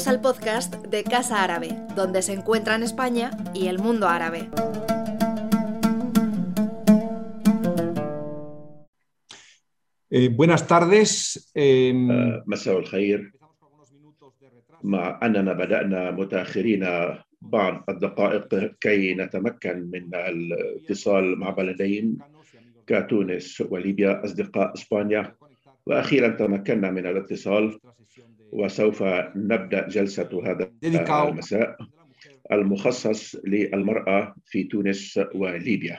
Bienvenidos al podcast de Casa Árabe, donde se encuentran España y el mundo árabe. Eh, buenas tardes. Eh, مساء الخير مع أننا بدأنا متأخرين بعض الدقائق كي نتمكن من الاتصال مع بلدين كتونس وليبيا أصدقاء إسبانيا وأخيرا تمكنا من الاتصال وسوف نبدأ جلسة هذا المساء المخصص للمرأة في تونس وليبيا.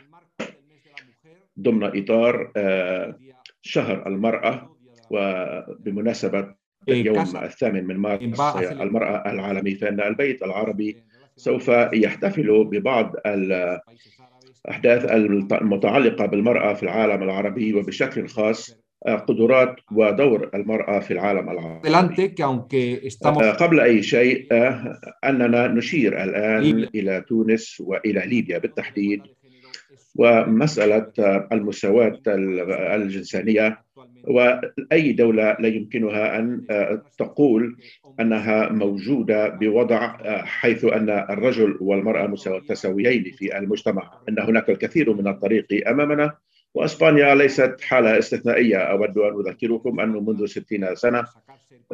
ضمن إطار آه، شهر المرأة وبمناسبة اليوم الثامن من مارس المرأة العالمي فإن البيت العربي سوف يحتفل ببعض الأحداث المتعلقة بالمرأة في العالم العربي وبشكل خاص قدرات ودور المرأة في العالم العربي. قبل أي شيء أننا نشير الآن إلى تونس وإلى ليبيا بالتحديد ومسألة المساواة الجنسانية وأي دولة لا يمكنها أن تقول أنها موجودة بوضع حيث أن الرجل والمرأة متساويين في المجتمع. أن هناك الكثير من الطريق أمامنا. وإسبانيا ليست حالة استثنائية. أود أن أذكركم انه منذ 60 سنة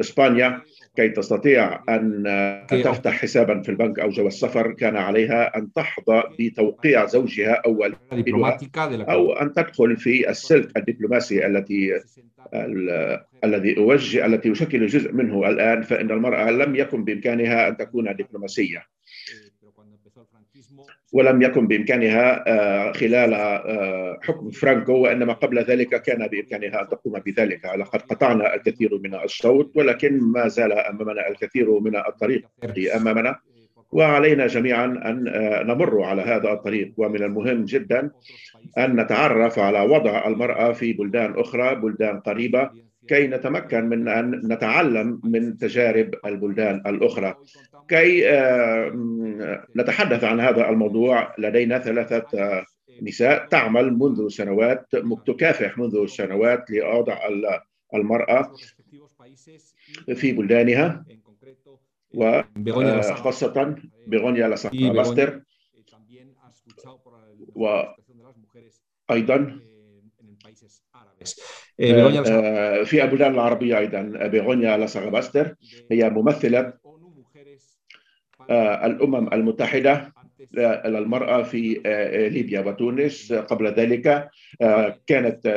إسبانيا كي تستطيع أن تفتح حسابا في البنك أو جواز السفر كان عليها أن تحظى بتوقيع زوجها أو أو أن تدخل في السلك الدبلوماسي التي الذي أوجه التي يشكل جزء منه الآن فإن المرأة لم يكن بإمكانها أن تكون دبلوماسية. ولم يكن بإمكانها خلال حكم فرانكو وإنما قبل ذلك كان بإمكانها أن تقوم بذلك. لقد قطعنا الكثير من الصوت ولكن ما زال أمامنا الكثير من الطريق أمامنا. وعلينا جميعا أن نمر على هذا الطريق. ومن المهم جدا أن نتعرف على وضع المرأة في بلدان أخرى بلدان قريبة. كي نتمكن من أن نتعلم من تجارب البلدان الأخرى. كي نتحدث عن هذا الموضوع لدينا ثلاثة نساء تعمل منذ سنوات تكافح منذ سنوات لوضع المرأة في بلدانها وخاصه بغونيا لاساكالاستر وأيضا في البلدان العربية أيضا بيغونيا لاساغاباستر هي ممثلة الأمم المتحدة للمرأة في ليبيا وتونس. قبل ذلك كانت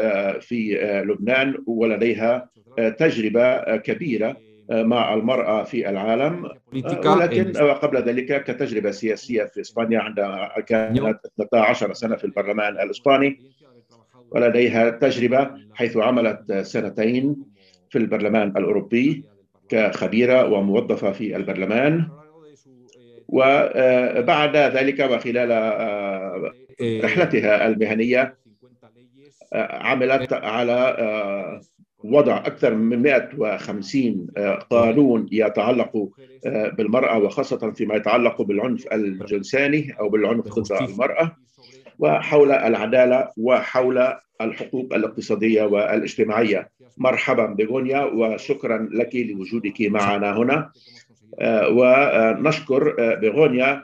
في لبنان ولديها تجربة كبيرة مع المرأة في العالم. ولكن قبل ذلك كتجربة سياسية في إسبانيا عندما كانت 12 سنة في البرلمان الإسباني. ولديها تجربة حيث عملت سنتين في البرلمان الأوروبي كخبيرة وموظفة في البرلمان. وبعد ذلك وخلال رحلتها المهنية عملت على وضع أكثر من 150 قانون يتعلق بالمرأة وخاصة فيما يتعلق بالعنف الجنساني أو بالعنف ضد المرأة. وحول العدالة وحول الحقوق الاقتصادية والاجتماعية. مرحبا بغونيا وشكرا لك لوجودك معنا هنا. ونشكر بغونيا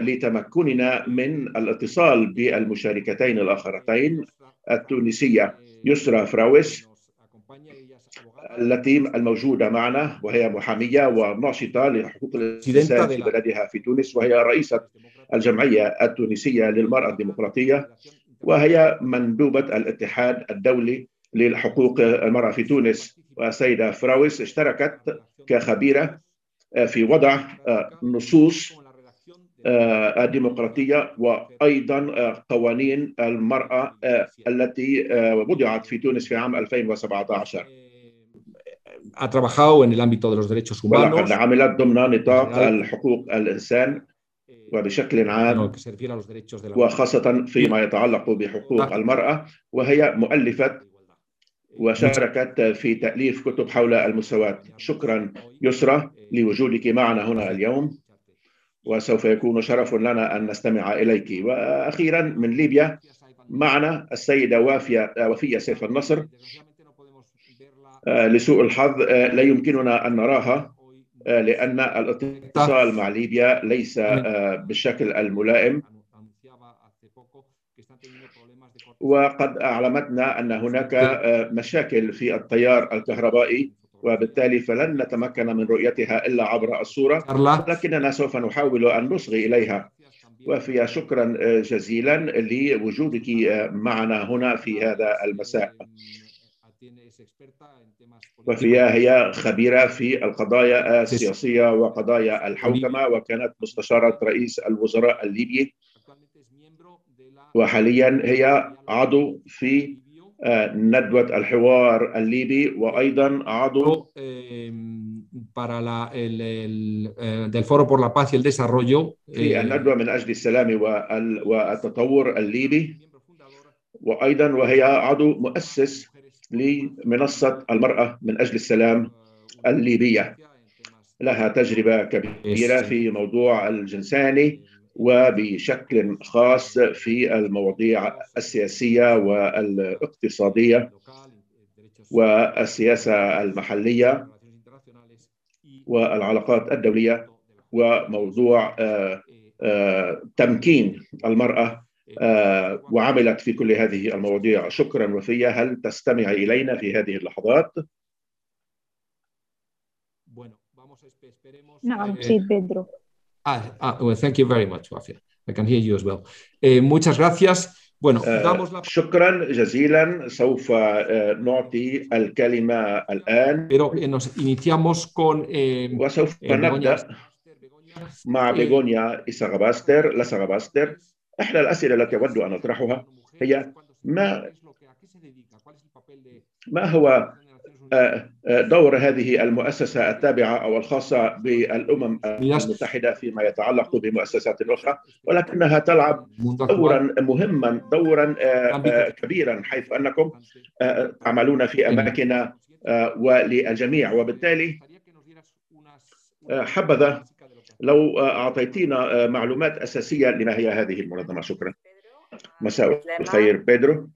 لتمكننا من الاتصال بالمشاركتين الآخرتين التونسية يسرى فراويس التي الموجودة معنا وهي محامية وناشطة لحقوق الإنسان في بلدها في تونس وهي رئيسة الجمعية التونسية للمرأة الديمقراطية وهي مندوبة الاتحاد الدولي للحقوق المرأة في تونس. والسيدة فراويس اشتركت كخبيرة في وضع نصوص الديمقراطية وأيضا قوانين المرأة التي وضعت في تونس في عام 2017 ha trabajado en el ámbito de los derechos humanos. عملت ضمن نطاق الحقوق الإنسان. وبشكل عام وخاصة فيما يتعلق بحقوق المرأة وهي مؤلفة وشاركت في تأليف كتب حول المساواة شكرا يسرى لوجودك معنا هنا اليوم وسوف يكون شرف لنا أن نستمع إليك. وأخيرا من ليبيا معنا السيدة وافية وفية سيف النصر لسوء الحظ لا يمكننا أن نراها. لأن الاتصال مع ليبيا ليس بالشكل الملائم. وقد أعلمتنا أن هناك مشاكل في التيار الكهربائي وبالتالي فلن نتمكن من رؤيتها إلا عبر الصورة لكننا سوف نحاول أن نصغي إليها. وفيها شكرا جزيلا لوجودك معنا هنا في هذا المساء. وفيها هي خبيرة في القضايا السياسية وقضايا الحوكمة وكانت مستشارة رئيس الوزراء الليبي. وحاليا هي عضو في ندوة الحوار الليبي وأيضا عضو para la, el, el, eh, del Foro por la Paz y el Desarrollo في الندوة من أجل السلام والتطور الليبي. وأيضا وهي عضو مؤسس لمنصة المرأة من أجل السلام الليبية. لها تجربة كبيرة في موضوع الجنساني وبشكل خاص في المواضيع السياسية والاقتصادية والسياسة المحلية والعلاقات الدولية وموضوع تمكين المرأة وعملت في كل هذه المواضيع شكرا وفية هل تستمع إلينا في هذه اللحظات؟ نعم سيد بيدرو Ah, ah, well, thank you very much, Wafia. I can hear you as well. Eh, muchas gracias. Bueno, damos la... شكرا جزيلا سوف نعطي الكلمة الآن Pero nos iniciamos con eh, وسوف نبدأ مع بيغونيا إساغاباستر لاساغاباستر إحدى الأسئلة التي أود أن أطرحها هي ما ما هو دور هذه المؤسسة التابعة أو الخاصة بالأمم المتحدة فيما يتعلق بمؤسسات أخرى ولكنها تلعب دورا مهما دورا كبيرا حيث أنكم تعملون في أماكن وللجميع. وبالتالي حبذا لو أعطيتينا معلومات أساسية لما هي هذه المنظمة. شكرا. مساء الخير. بيدرو.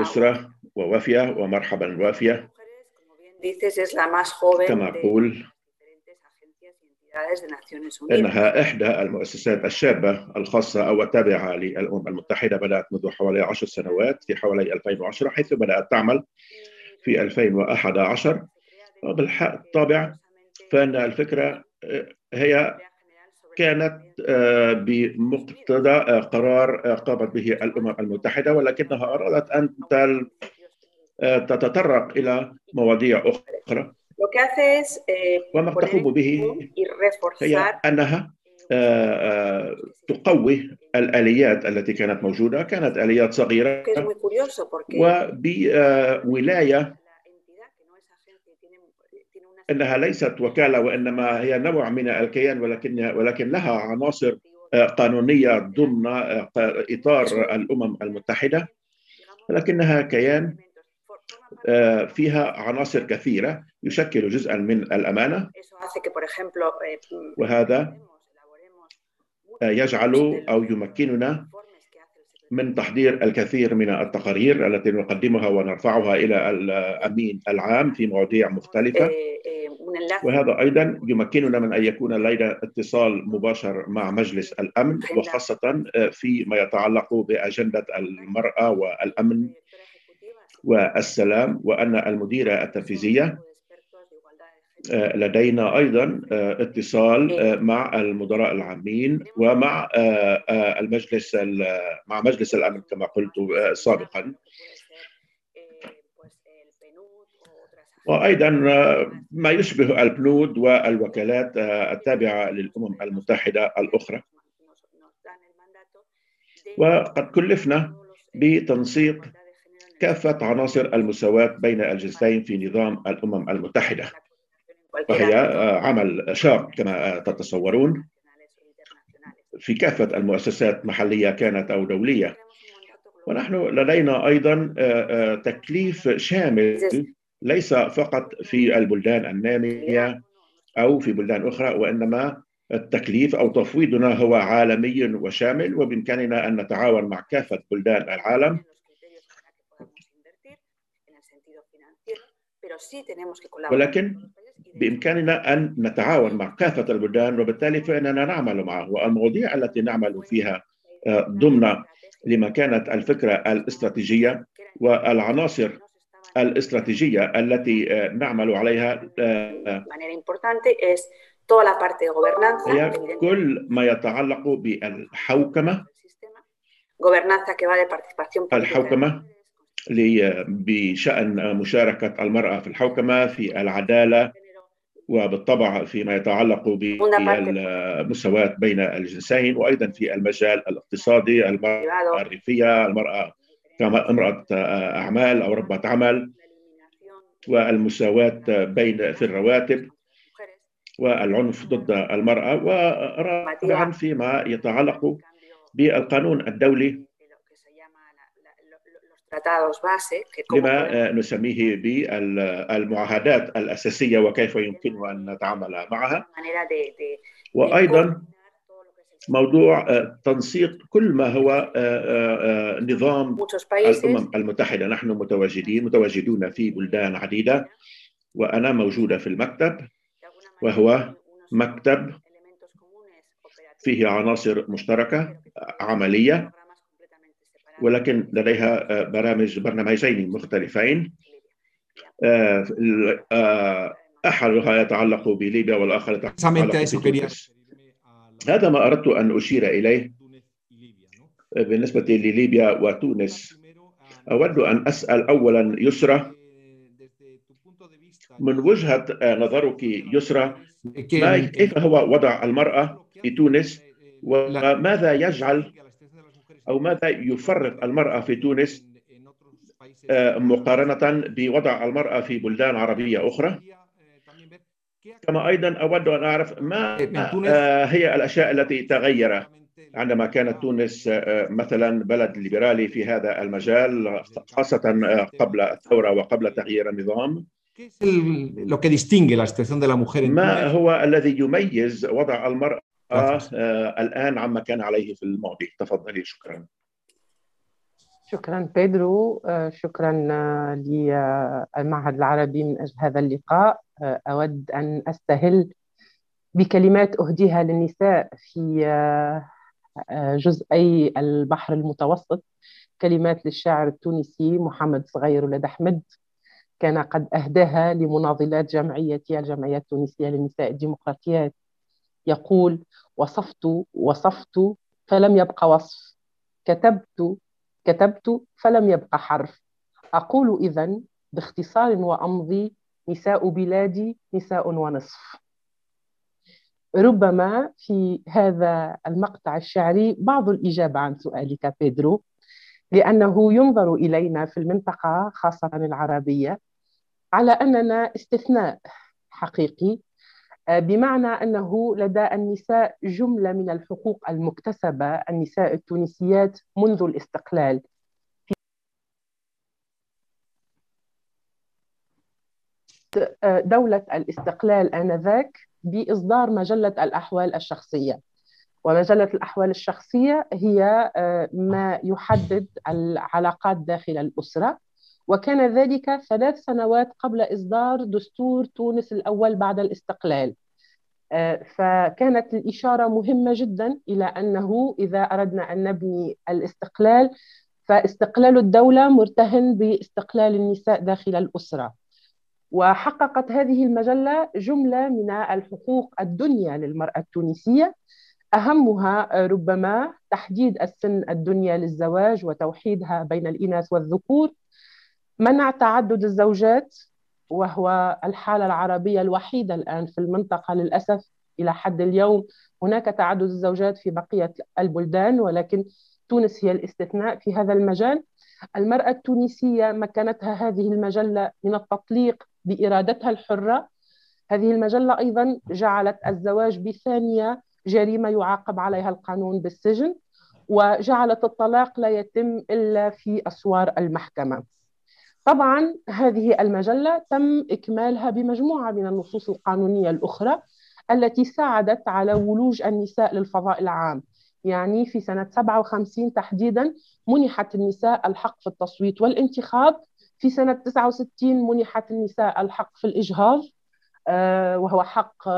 يسرى ووافية ومرحبا وافية كما أقول إنها إحدى المؤسسات الشابة الخاصة أو التابعة للأمم المتحدة بدأت منذ حوالي عشر سنوات في حوالي 2010 حيث بدأت تعمل في 2011 وبالطبع فإن الفكرة هي كانت بمقتضى قرار قامت به الأمم المتحدة ولكنها أرادت أن تتطرق إلى مواضيع أخرى. وما تقوم به هي أنها تقوي الآليات التي كانت موجودة. كانت آليات صغيرة وبولاية إنها ليست وكالة وإنما هي نوع من الكيان ولكن ولكن لها عناصر قانونية ضمن إطار الأمم المتحدة ولكنها كيان فيها عناصر كثيرة يشكل جزءا من الأمانة. وهذا يجعل أو يمكننا من تحضير الكثير من التقارير التي نقدمها ونرفعها إلى الأمين العام في مواضيع مختلفة. وهذا أيضا يمكننا من أن يكون لدينا اتصال مباشر مع مجلس الأمن وخاصة فيما يتعلق بأجندة المرأة والأمن. والسلام وأن المديرة التنفيذية لدينا أيضا اتصال مع المدراء العامين ومع المجلس مع مجلس الأمن كما قلت سابقا. وأيضا ما يشبه البنود والوكالات التابعة للأمم المتحدة الأخرى. وقد كلفنا بتنسيق كافة عناصر المساواة بين الجنسين في نظام الأمم المتحدة. وهي عمل شاق كما تتصورون. في كافة المؤسسات محلية كانت أو دولية. ونحن لدينا أيضا تكليف شامل ليس فقط في البلدان النامية أو في بلدان أخرى وإنما التكليف أو تفويضنا هو عالمي وشامل وبإمكاننا أن نتعاون مع كافة بلدان العالم. ولكن بإمكاننا أن نتعاون مع كافة البلدان وبالتالي فإننا نعمل معه والمواضيع التي نعمل فيها ضمن لما كانت الفكرة الاستراتيجية والعناصر الاستراتيجية التي نعمل عليها هي كل ما يتعلق بالحوكمة. الحوكمة بشأن مشاركة المرأة في الحوكمة في العدالة وبالطبع فيما يتعلق بالمساواة بين الجنسين وأيضا في المجال الاقتصادي المرأة الريفية المرأة كامرأة أعمال أو ربة عمل والمساواة بين في الرواتب والعنف ضد المرأة ورابعا فيما يتعلق بالقانون الدولي لما نسميه بالمعاهدات الأساسية وكيف يمكن أن نتعامل معها. وأيضا موضوع تنسيق كل ما هو نظام الأمم المتحدة. نحن متواجدين متواجدون في بلدان عديدة. وأنا موجودة في المكتب وهو مكتب فيه عناصر مشتركة عملية. ولكن لديها برامج برنامجين مختلفين. أحدها يتعلق بليبيا والآخر يتعلق بتونس. هذا ما أردت أن أشير إليه. بالنسبة لليبيا وتونس. أود أن أسأل أولا يسرى. من وجهة نظرك يسرى ما كيف هو وضع المرأة في تونس؟ وماذا يجعل أو ماذا يفرق المرأة في تونس مقارنة بوضع المرأة في بلدان عربية أخرى؟ كما أيضا أود أن أعرف ما هي الأشياء التي تغير. عندما كانت تونس مثلا بلد ليبرالي في هذا المجال خاصة قبل الثورة وقبل تغيير النظام. ما هو الذي يميز وضع المرأة الآن عما كان عليه في الماضي. تفضلي شكرا. شكرا بيدرو. شكرا للمعهد العربي من أجل هذا اللقاء. أود أن أستهل بكلمات أهديها للنساء في جزئي البحر المتوسط. كلمات للشاعر التونسي محمد صغير ولد أحمد. كان قد أهداها لمناضلات جمعيتي الجمعية التونسية للنساء الديمقراطيات. يقول وصفت وصفت فلم يبق وصف. كتبت كتبت فلم يبق حرف. أقول إذن باختصار وأمضي نساء بلادي نساء ونصف. ربما في هذا المقطع الشعري بعض الإجابة عن سؤالك بيدرو لأنه ينظر إلينا في المنطقة خاصة العربية على أننا استثناء حقيقي بمعنى أنه لدى النساء جملة من الحقوق المكتسبة النساء التونسيات منذ الاستقلال. دولة الاستقلال آنذاك بإصدار مجلة الأحوال الشخصية. ومجلة الأحوال الشخصية هي ما يحدد العلاقات داخل الأسرة. وكان ذلك ثلاث سنوات قبل إصدار دستور تونس الأول بعد الاستقلال. فكانت الإشارة مهمة جدا إلى أنه إذا أردنا أن نبني الاستقلال فاستقلال الدولة مرتهن باستقلال النساء داخل الأسرة. وحققت هذه المجلة جملة من الحقوق الدنيا للمرأة التونسية. أهمها ربما تحديد السن الدنيا للزواج وتوحيدها بين الإناث والذكور. منع تعدد الزوجات وهو الحالة العربية الوحيدة الآن في المنطقة للأسف إلى حد اليوم. هناك تعدد الزوجات في بقية البلدان ولكن تونس هي الاستثناء في هذا المجال. المرأة التونسية مكنتها هذه المجلة من التطليق بإرادتها الحرة. هذه المجلة أيضا جعلت الزواج بثانية جريمة يعاقب عليها القانون بالسجن وجعلت الطلاق لا يتم إلا في أسوار المحكمة. طبعا هذه المجلة تم إكمالها بمجموعة من النصوص القانونية الأخرى التي ساعدت على ولوج النساء للفضاء العام. يعني في سنة 57 تحديدا منحت النساء الحق في التصويت والانتخاب. في سنة 69 منحت النساء الحق في الإجهاض وهو حق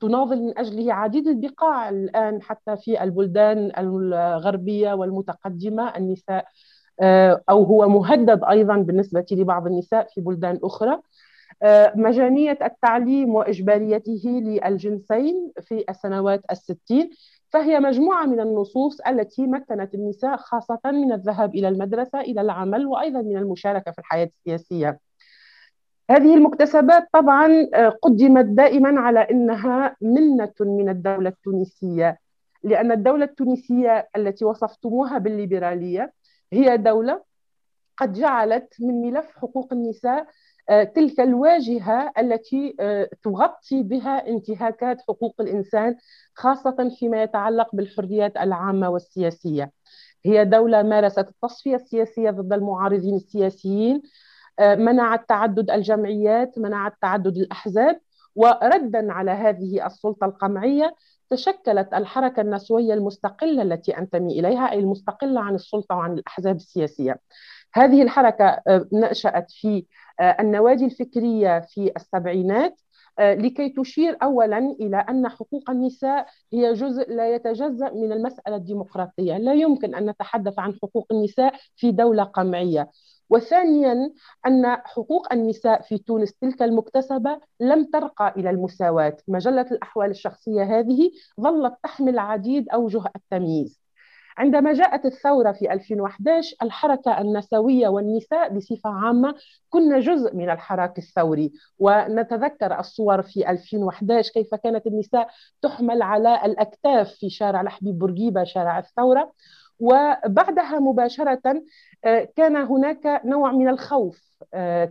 تناضل من أجله عديد البقاع. الآن حتى في البلدان الغربية والمتقدمة النساء أو هو مهدد أيضا بالنسبة لبعض النساء في بلدان أخرى. مجانية التعليم وإجباريته للجنسين في السنوات الستين فهي مجموعة من النصوص التي مكنت النساء خاصة من الذهاب إلى المدرسة إلى العمل وأيضا من المشاركة في الحياة السياسية. هذه المكتسبات طبعا قدمت دائما على إنها منة من الدولة التونسية لأن الدولة التونسية التي وصفتموها بالليبرالية هي دولة قد جعلت من ملف حقوق النساء آه، تلك الواجهة التي آه، تغطي بها انتهاكات حقوق الإنسان خاصة فيما يتعلق بالحريات العامة والسياسية. هي دولة مارست التصفية السياسية ضد المعارضين السياسيين آه، منعت تعدد الجمعيات منعت تعدد الأحزاب وردا على هذه السلطة القمعية تشكلت الحركة النسوية المستقلة التي أنتمي إليها أي المستقلة عن السلطة وعن الأحزاب السياسية. هذه الحركة آه، نشأت في آه، النوادي الفكرية في السبعينات لكي تشير اولا إلى أن حقوق النساء هي جزء لا يتجزأ من المسألة الديمقراطية، لا يمكن أن نتحدث عن حقوق النساء في دولة قمعية، وثانيا أن حقوق النساء في تونس تلك المكتسبة لم ترقى إلى المساواة، مجلة الأحوال الشخصية هذه ظلت تحمل عديد أوجه التمييز. عندما جاءت الثورة في 2011 الحركة النسوية والنساء بصفة عامة كنا جزء من الحراك الثوري. ونتذكر الصور في 2011 كيف كانت النساء تحمل على الأكتاف في شارع الحبيب بورقيبة شارع الثورة. وبعدها مباشرة آه، كان هناك نوع من الخوف.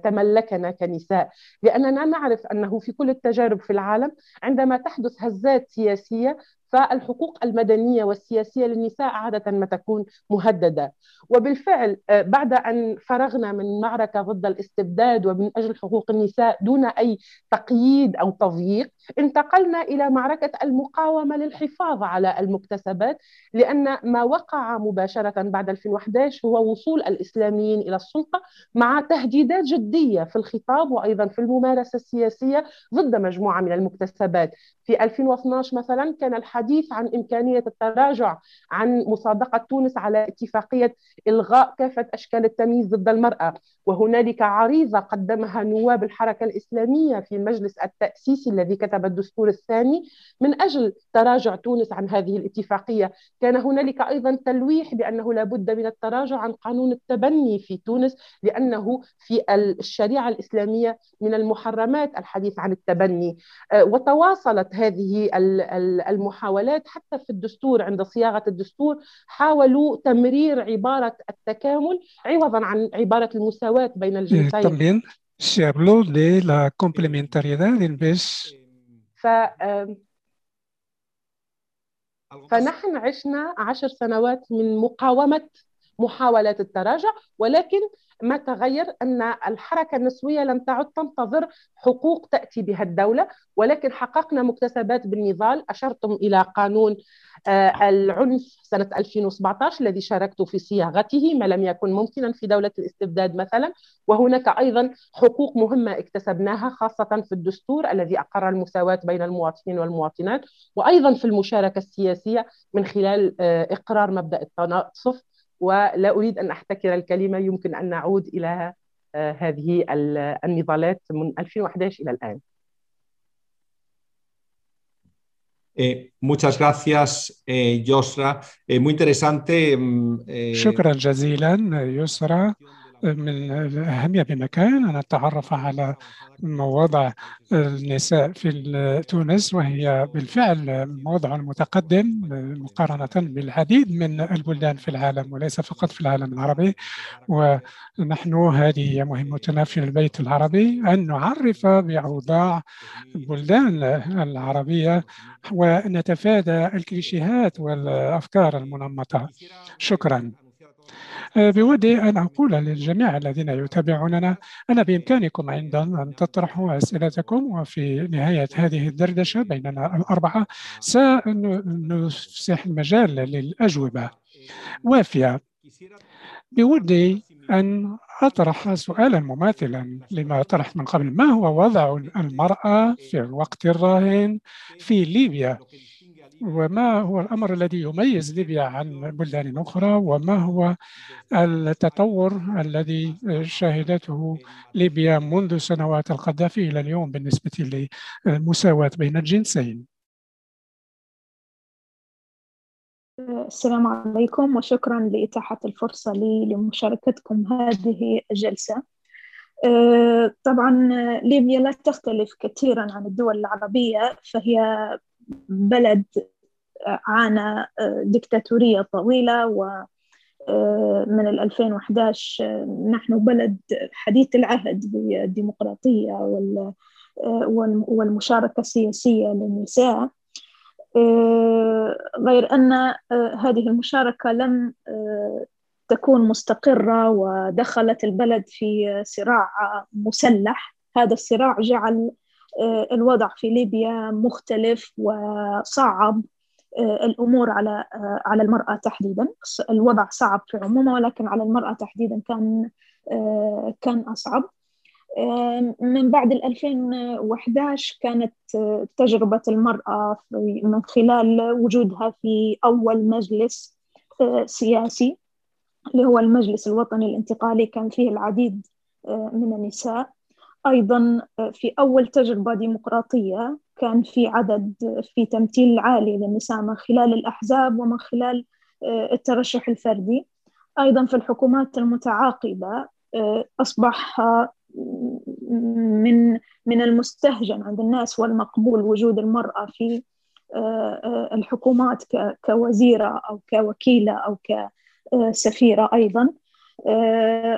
تملكنا كنساء. لأننا نعرف أنه في كل التجارب في العالم عندما تحدث هزات سياسية فالحقوق المدنية والسياسية للنساء عادة ما تكون مهددة. وبالفعل آه، بعد أن فرغنا من معركة ضد الاستبداد ومن أجل حقوق النساء دون أي تقييد أو تضييق انتقلنا إلى معركة المقاومة للحفاظ على المكتسبات لأن ما وقع مباشرة بعد 2011 هو وصول الإسلاميين إلى السلطة مع تهديدات جدية في الخطاب وأيضا في الممارسة السياسية ضد مجموعة من المكتسبات. في 2012 مثلا كان الحديث عن إمكانية التراجع عن مصادقة تونس على اتفاقية إلغاء كافة أشكال التمييز ضد المرأة. وهنالك عريضة قدمها نواب الحركة الإسلامية في المجلس التأسيسي الذي كتب الدستور الثاني من أجل تراجع تونس عن هذه الاتفاقية. كان هنالك أيضا تلويح بأنه لابد من التراجع عن قانون التبني في تونس لأنه في الشريعة الإسلامية من المحرمات الحديث عن التبني. آه، وتواصلت هذه المحاولات حتى في الدستور عند صياغة الدستور حاولوا تمرير عبارة التكامل عوضا عن عبارة المساواة بين الجنسين. También se habló de la complementariedad en vez ف فنحن عشنا عشر سنوات من مقاومة محاولات التراجع ولكن ما تغير أن الحركة النسوية لم تعد تنتظر حقوق تأتي بها الدولة ولكن حققنا مكتسبات بالنضال. أشرتم إلى قانون آه، العنف سنة 2017 الذي شاركت في صياغته ما لم يكن ممكنا في دولة الاستبداد مثلا. وهناك أيضا حقوق مهمة اكتسبناها خاصة في الدستور الذي أقر المساواة بين المواطنين والمواطنات وأيضا في المشاركة السياسية من خلال آه، إقرار مبدأ التناصف. ولا أريد أن أحتكر الكلمة يمكن أن نعود إلى آه، هذه النضالات من 2011 إلى الآن Eh, muchas gracias, eh, Yosra. Eh, muy interesante. Mm, eh, شكرا جزيلا يسرى من الأهمية بمكان. أن نتعرف على وضع النساء في تونس وهي بالفعل وضع متقدم مقارنة بالعديد من البلدان في العالم وليس فقط في العالم العربي. ونحن هذه مهمتنا في البيت العربي أن نعرف بأوضاع البلدان العربية ونتفادى الكليشيهات والأفكار المنمطة. شكرا. بودي أن أقول للجميع الذين يتابعوننا أن بإمكانكم أيضا أن تطرحوا أسئلتكم وفي نهاية هذه الدردشة بيننا الأربعة سنفسح المجال للأجوبة. وافية بودي أن أطرح سؤالا مماثلا لما طرحت من قبل. ما هو وضع المرأة في الوقت الراهن في ليبيا؟ وما هو الأمر الذي يميز ليبيا عن بلدان أخرى؟ وما هو التطور الذي شهدته ليبيا منذ سنوات القذافي إلى اليوم بالنسبة للمساواة بين الجنسين؟ السلام عليكم وشكرا لإتاحة الفرصة لي لمشاركتكم هذه الجلسة. طبعا ليبيا لا تختلف كثيرا عن الدول العربية فهي بلد عانى دكتاتورية طويلة و من 2011 نحن بلد حديث العهد بالديمقراطية والمشاركة السياسية للنساء. غير أن هذه المشاركة لم تكون مستقرة ودخلت البلد في صراع مسلح. هذا الصراع جعل الوضع في ليبيا مختلف وصعب الأمور على على المرأة تحديدا. الوضع صعب في عمومه ولكن على المرأة تحديدا كان كان أصعب. من بعد 2011 كانت تجربة المرأة من خلال وجودها في أول مجلس سياسي اللي هو المجلس الوطني الانتقالي كان فيه العديد من النساء. أيضا في أول تجربة ديمقراطية كان في عدد في تمثيل عالي للنساء من خلال الأحزاب ومن خلال الترشح الفردي. أيضا في الحكومات المتعاقبة أصبح من من المستهجن عند الناس والمقبول وجود المرأة في الحكومات كوزيرة أو كوكيلة أو كسفيرة أيضا.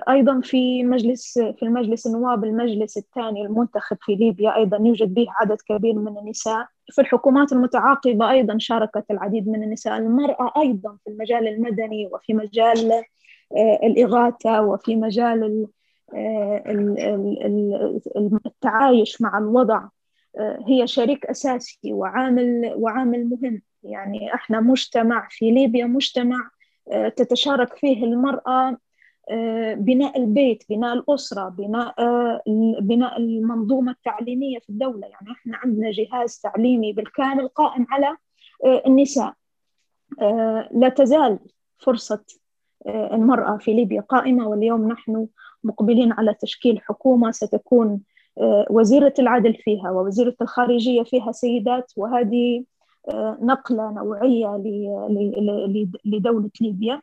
أيضا في مجلس في المجلس النواب المجلس الثاني المنتخب في ليبيا أيضا يوجد به عدد كبير من النساء. في الحكومات المتعاقبة أيضا شاركت العديد من النساء. المرأة أيضا في المجال المدني وفي مجال الإغاثة وفي مجال التعايش مع الوضع هي شريك أساسي وعامل وعامل مهم. يعني إحنا مجتمع في ليبيا مجتمع تتشارك فيه المرأة بناء البيت بناء الأسرة بناء بناء المنظومة التعليمية في الدولة. يعني إحنا عندنا جهاز تعليمي بالكامل قائم على النساء. لا تزال فرصة المرأة في ليبيا قائمة واليوم نحن مقبلين على تشكيل حكومة ستكون وزيرة العدل فيها ووزيرة الخارجية فيها سيدات. وهذه نقلة نوعية لدولة ليبيا.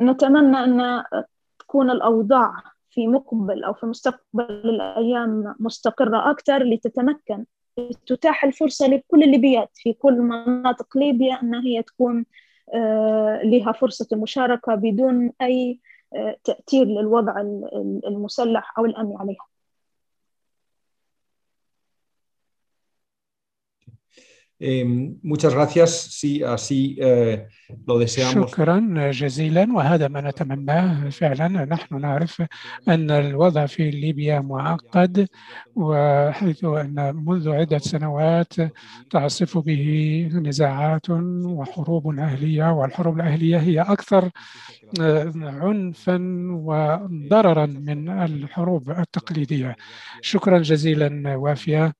نتمنى أن تكون الأوضاع في مقبل أو في مستقبل الأيام مستقرة أكثر لتتمكن تتاح الفرصة لكل الليبيات في كل مناطق ليبيا أن هي تكون لها فرصة المشاركة بدون أي تأثير للوضع المسلح أو الأمني عليها. Eh, muchas gracias. Sí, así eh, lo deseamos. شكرا جزيلا وهذا ما نتمناه فعلا نحن نعرف أن الوضع في ليبيا معقد وحيث أن منذ عدة سنوات تعصف به نزاعات وحروب أهلية والحروب الأهلية هي أكثر عنفا وضررا من الحروب التقليدية شكرا جزيلا وافية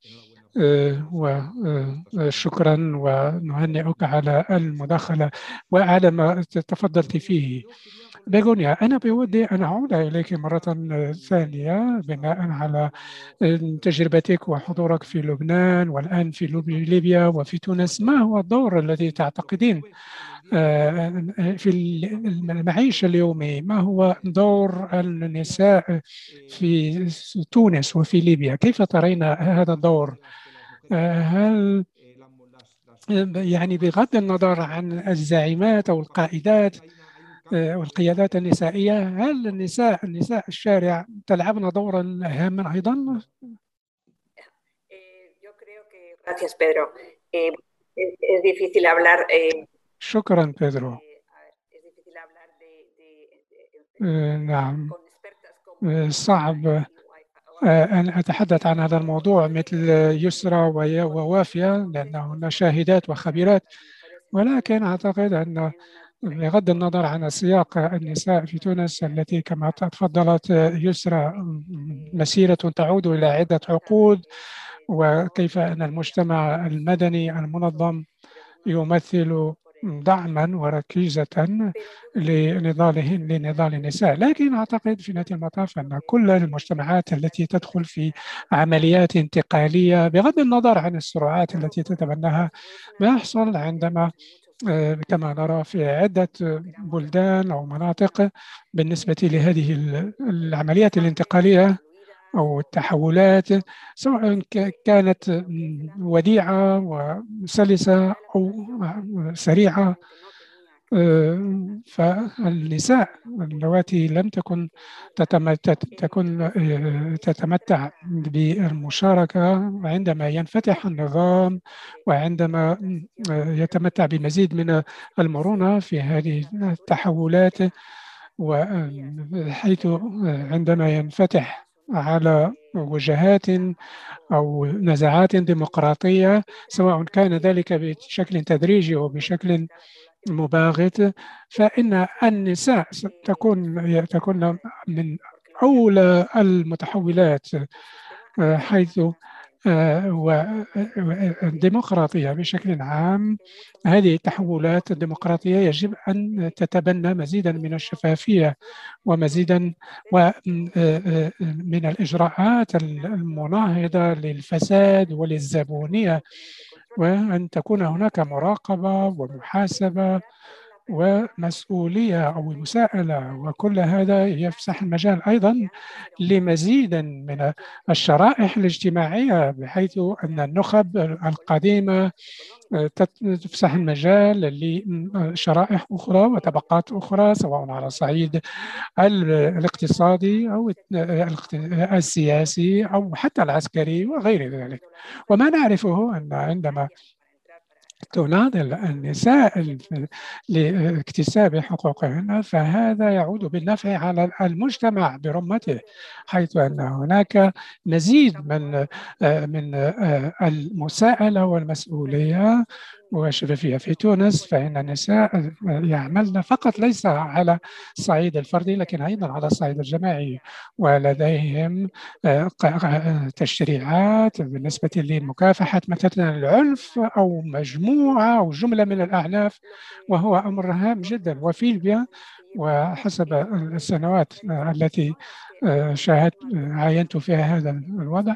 وشكرا ونهنئك على المداخلة وعلى ما تفضلت فيه. بيغونيا أنا بودي أن أعود إليك مرة ثانية بناء على تجربتك وحضورك في لبنان والآن في ليبيا وفي تونس. ما هو الدور الذي تعتقدين في المعيشة اليومية ما هو دور النساء في تونس وفي ليبيا؟ كيف ترين هذا الدور؟ هل يعني بغض النظر عن الزاعمات أو القائدات والقيادات النسائية هل النساء النساء الشارع تلعبن دورا هاما أيضا؟ Eh, hablar. Eh, شكرا بيدرو نعم صعب أن أتحدث عن هذا الموضوع مثل يسرى ووافية لأن هن شاهدات وخبيرات ولكن أعتقد أن بغض النظر عن سياق النساء في تونس التي كما تفضلت يسرى مسيرة تعود إلى عدة عقود وكيف أن المجتمع المدني المنظم يمثل دعما وركيزة لنضاله لنضال النساء. لكن أعتقد في نهاية المطاف أن كل المجتمعات التي تدخل في عمليات انتقالية بغض النظر عن السرعات التي تتبناها ما يحصل عندما كما نرى في عدة بلدان أو مناطق بالنسبة لهذه العمليات الانتقالية أو التحولات سواء كانت وديعة وسلسة أو سريعة. آه، فالنساء اللواتي لم تكن تكن آه، تتمتع بالمشاركة عندما ينفتح النظام وعندما آه، يتمتع بمزيد من المرونة في هذه التحولات. وحيث عندما ينفتح على وجهات أو نزعات ديمقراطية سواء كان ذلك بشكل تدريجي أو بشكل مباغت فإن النساء تكون تكون من أولى المتحولات حيث والديمقراطية بشكل عام. هذه التحولات الديمقراطية يجب أن تتبنى مزيدا من الشفافية ومزيدا من الإجراءات المناهضة للفساد وللزبونية. وأن تكون هناك مراقبة ومحاسبة. ومسؤولية أو مساءلة وكل هذا يفسح المجال أيضا لمزيد من الشرائح الاجتماعية بحيث أن النخب القديمة تفسح المجال لشرائح أخرى وطبقات أخرى سواء على الصعيد الاقتصادي أو السياسي أو حتى العسكري وغير ذلك. وما نعرفه أن عندما تناضل النساء لاكتساب حقوقهن فهذا يعود بالنفع على المجتمع برمته حيث أن هناك مزيد من من المساءلة والمسؤولية والشفافية في تونس فإن النساء يعملن فقط ليس على الصعيد الفردي لكن أيضا على الصعيد الجماعي. ولديهم آه، تشريعات بالنسبة لمكافحة مثلا العنف أو مجموعة أو جملة من الأعناف وهو أمر هام جدا. وفي ليبيا وحسب السنوات التي آه، شاهدت عاينت فيها هذا الوضع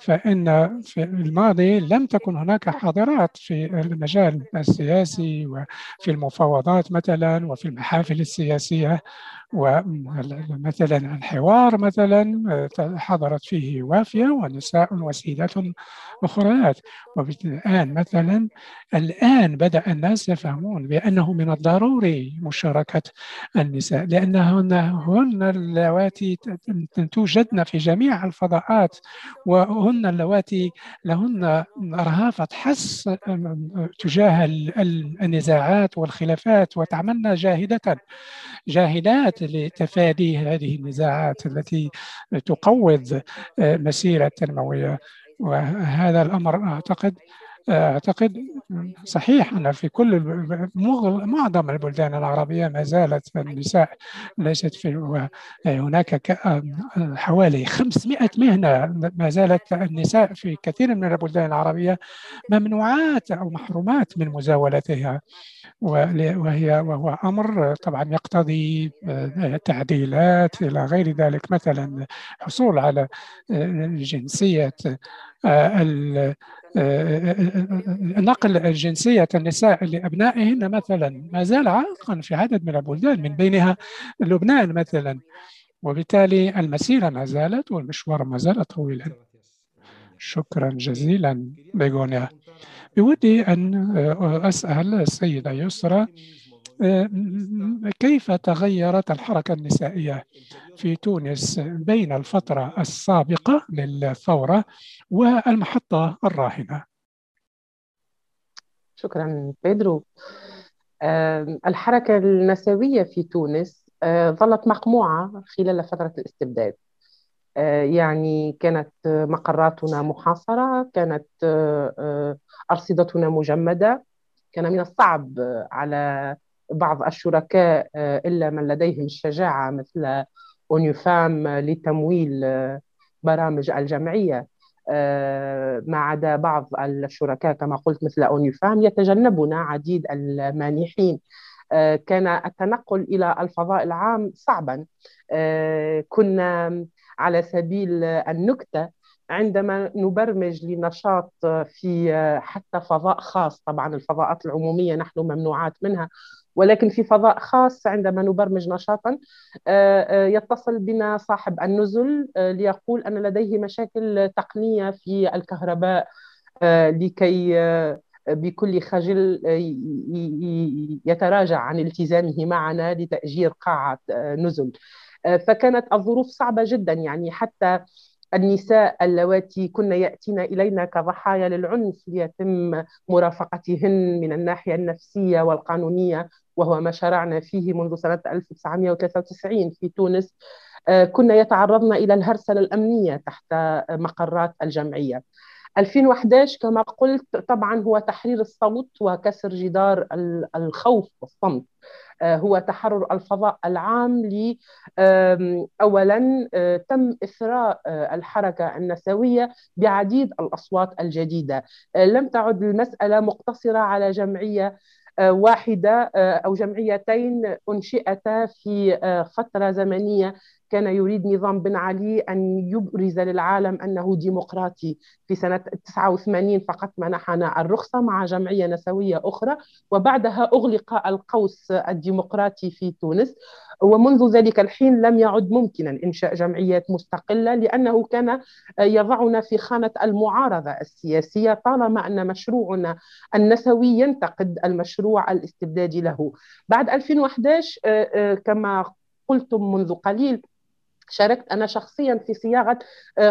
فإن في الماضي لم تكن هناك حاضرات في المجال السياسي وفي المفاوضات مثلا وفي المحافل السياسية. ومثلا الحوار مثلا حضرت فيه وافية ونساء وسيدات أخريات. والآن مثلا الآن بدأ الناس يفهمون بأنه من الضروري مشاركة النساء لأنهن هن اللواتي توجدن في جميع الفضاءات وهن اللواتي لهن رهافة حس تجاه النزاعات والخلافات وتعملن جاهدة جاهدات لتفادي هذه النزاعات التي تقوض مسيرة التنموية وهذا الأمر أعتقد أعتقد صحيح أن في كل معظم البلدان العربية ما زالت النساء ليست في هناك حوالي 500 مهنة ما زالت النساء في كثير من البلدان العربية ممنوعات أو محرومات من مزاولتها. وهي وهو أمر طبعا يقتضي تعديلات إلى غير ذلك مثلا حصول على جنسية نقل جنسية النساء لأبنائهن مثلا. ما زال عائقا في عدد من البلدان من بينها لبنان مثلا. وبالتالي المسيرة ما زالت والمشوار ما زال طويلا. شكرا جزيلا بيغونيا. بودي أن أسأل السيدة يسرى كيف تغيرت الحركة النسائية في تونس بين الفترة السابقة للثورة والمحطة الراهنة؟ شكرا بيدرو. الحركة النسوية في تونس ظلت مقموعة خلال فترة الاستبداد. يعني كانت مقراتنا محاصرة كانت أرصدتنا مجمدة. كان من الصعب على بعض الشركاء إلا من لديهم الشجاعة مثل أونيفام لتمويل برامج الجمعية. ما عدا بعض الشركاء كما قلت مثل أونيفام يتجنبون عديد المانحين. كان التنقل إلى الفضاء العام صعبا. كنا على سبيل النكتة عندما نبرمج لنشاط في حتى فضاء خاص. طبعا الفضاءات العمومية نحن ممنوعات منها. ولكن في فضاء خاص عندما نبرمج نشاطا يتصل بنا صاحب النزل ليقول أن لديه مشاكل تقنية في الكهرباء لكي بكل خجل يتراجع عن التزامه معنا لتأجير قاعة نزل. فكانت الظروف صعبة جدا يعني حتى النساء اللواتي كن يأتين إلينا كضحايا للعنف ليتم مرافقتهن من الناحية النفسية والقانونية وهو ما شرعنا فيه منذ سنة 1993 في تونس. كنا يتعرضن إلى الهرسلة الأمنية تحت مقرات الجمعية. 2011 كما قلت طبعا هو تحرير الصوت وكسر جدار الخوف والصمت. هو تحرر الفضاء العام ل اولا تم إثراء الحركة النسوية بعديد الأصوات الجديدة. لم تعد المسألة مقتصرة على جمعية واحدة أو جمعيتين أنشئتا في فترة زمنية كان يريد نظام بن علي أن يبرز للعالم أنه ديمقراطي. في سنة 89 فقط منحنا الرخصة مع جمعية نسوية أخرى وبعدها أغلق القوس الديمقراطي في تونس. ومنذ ذلك الحين لم يعد ممكنا إنشاء جمعيات مستقلة لأنه كان يضعنا في خانة المعارضة السياسية طالما أن مشروعنا النسوي ينتقد المشروع الاستبدادي له. بعد 2011 كما قلتم منذ قليل شاركت أنا شخصيا في صياغة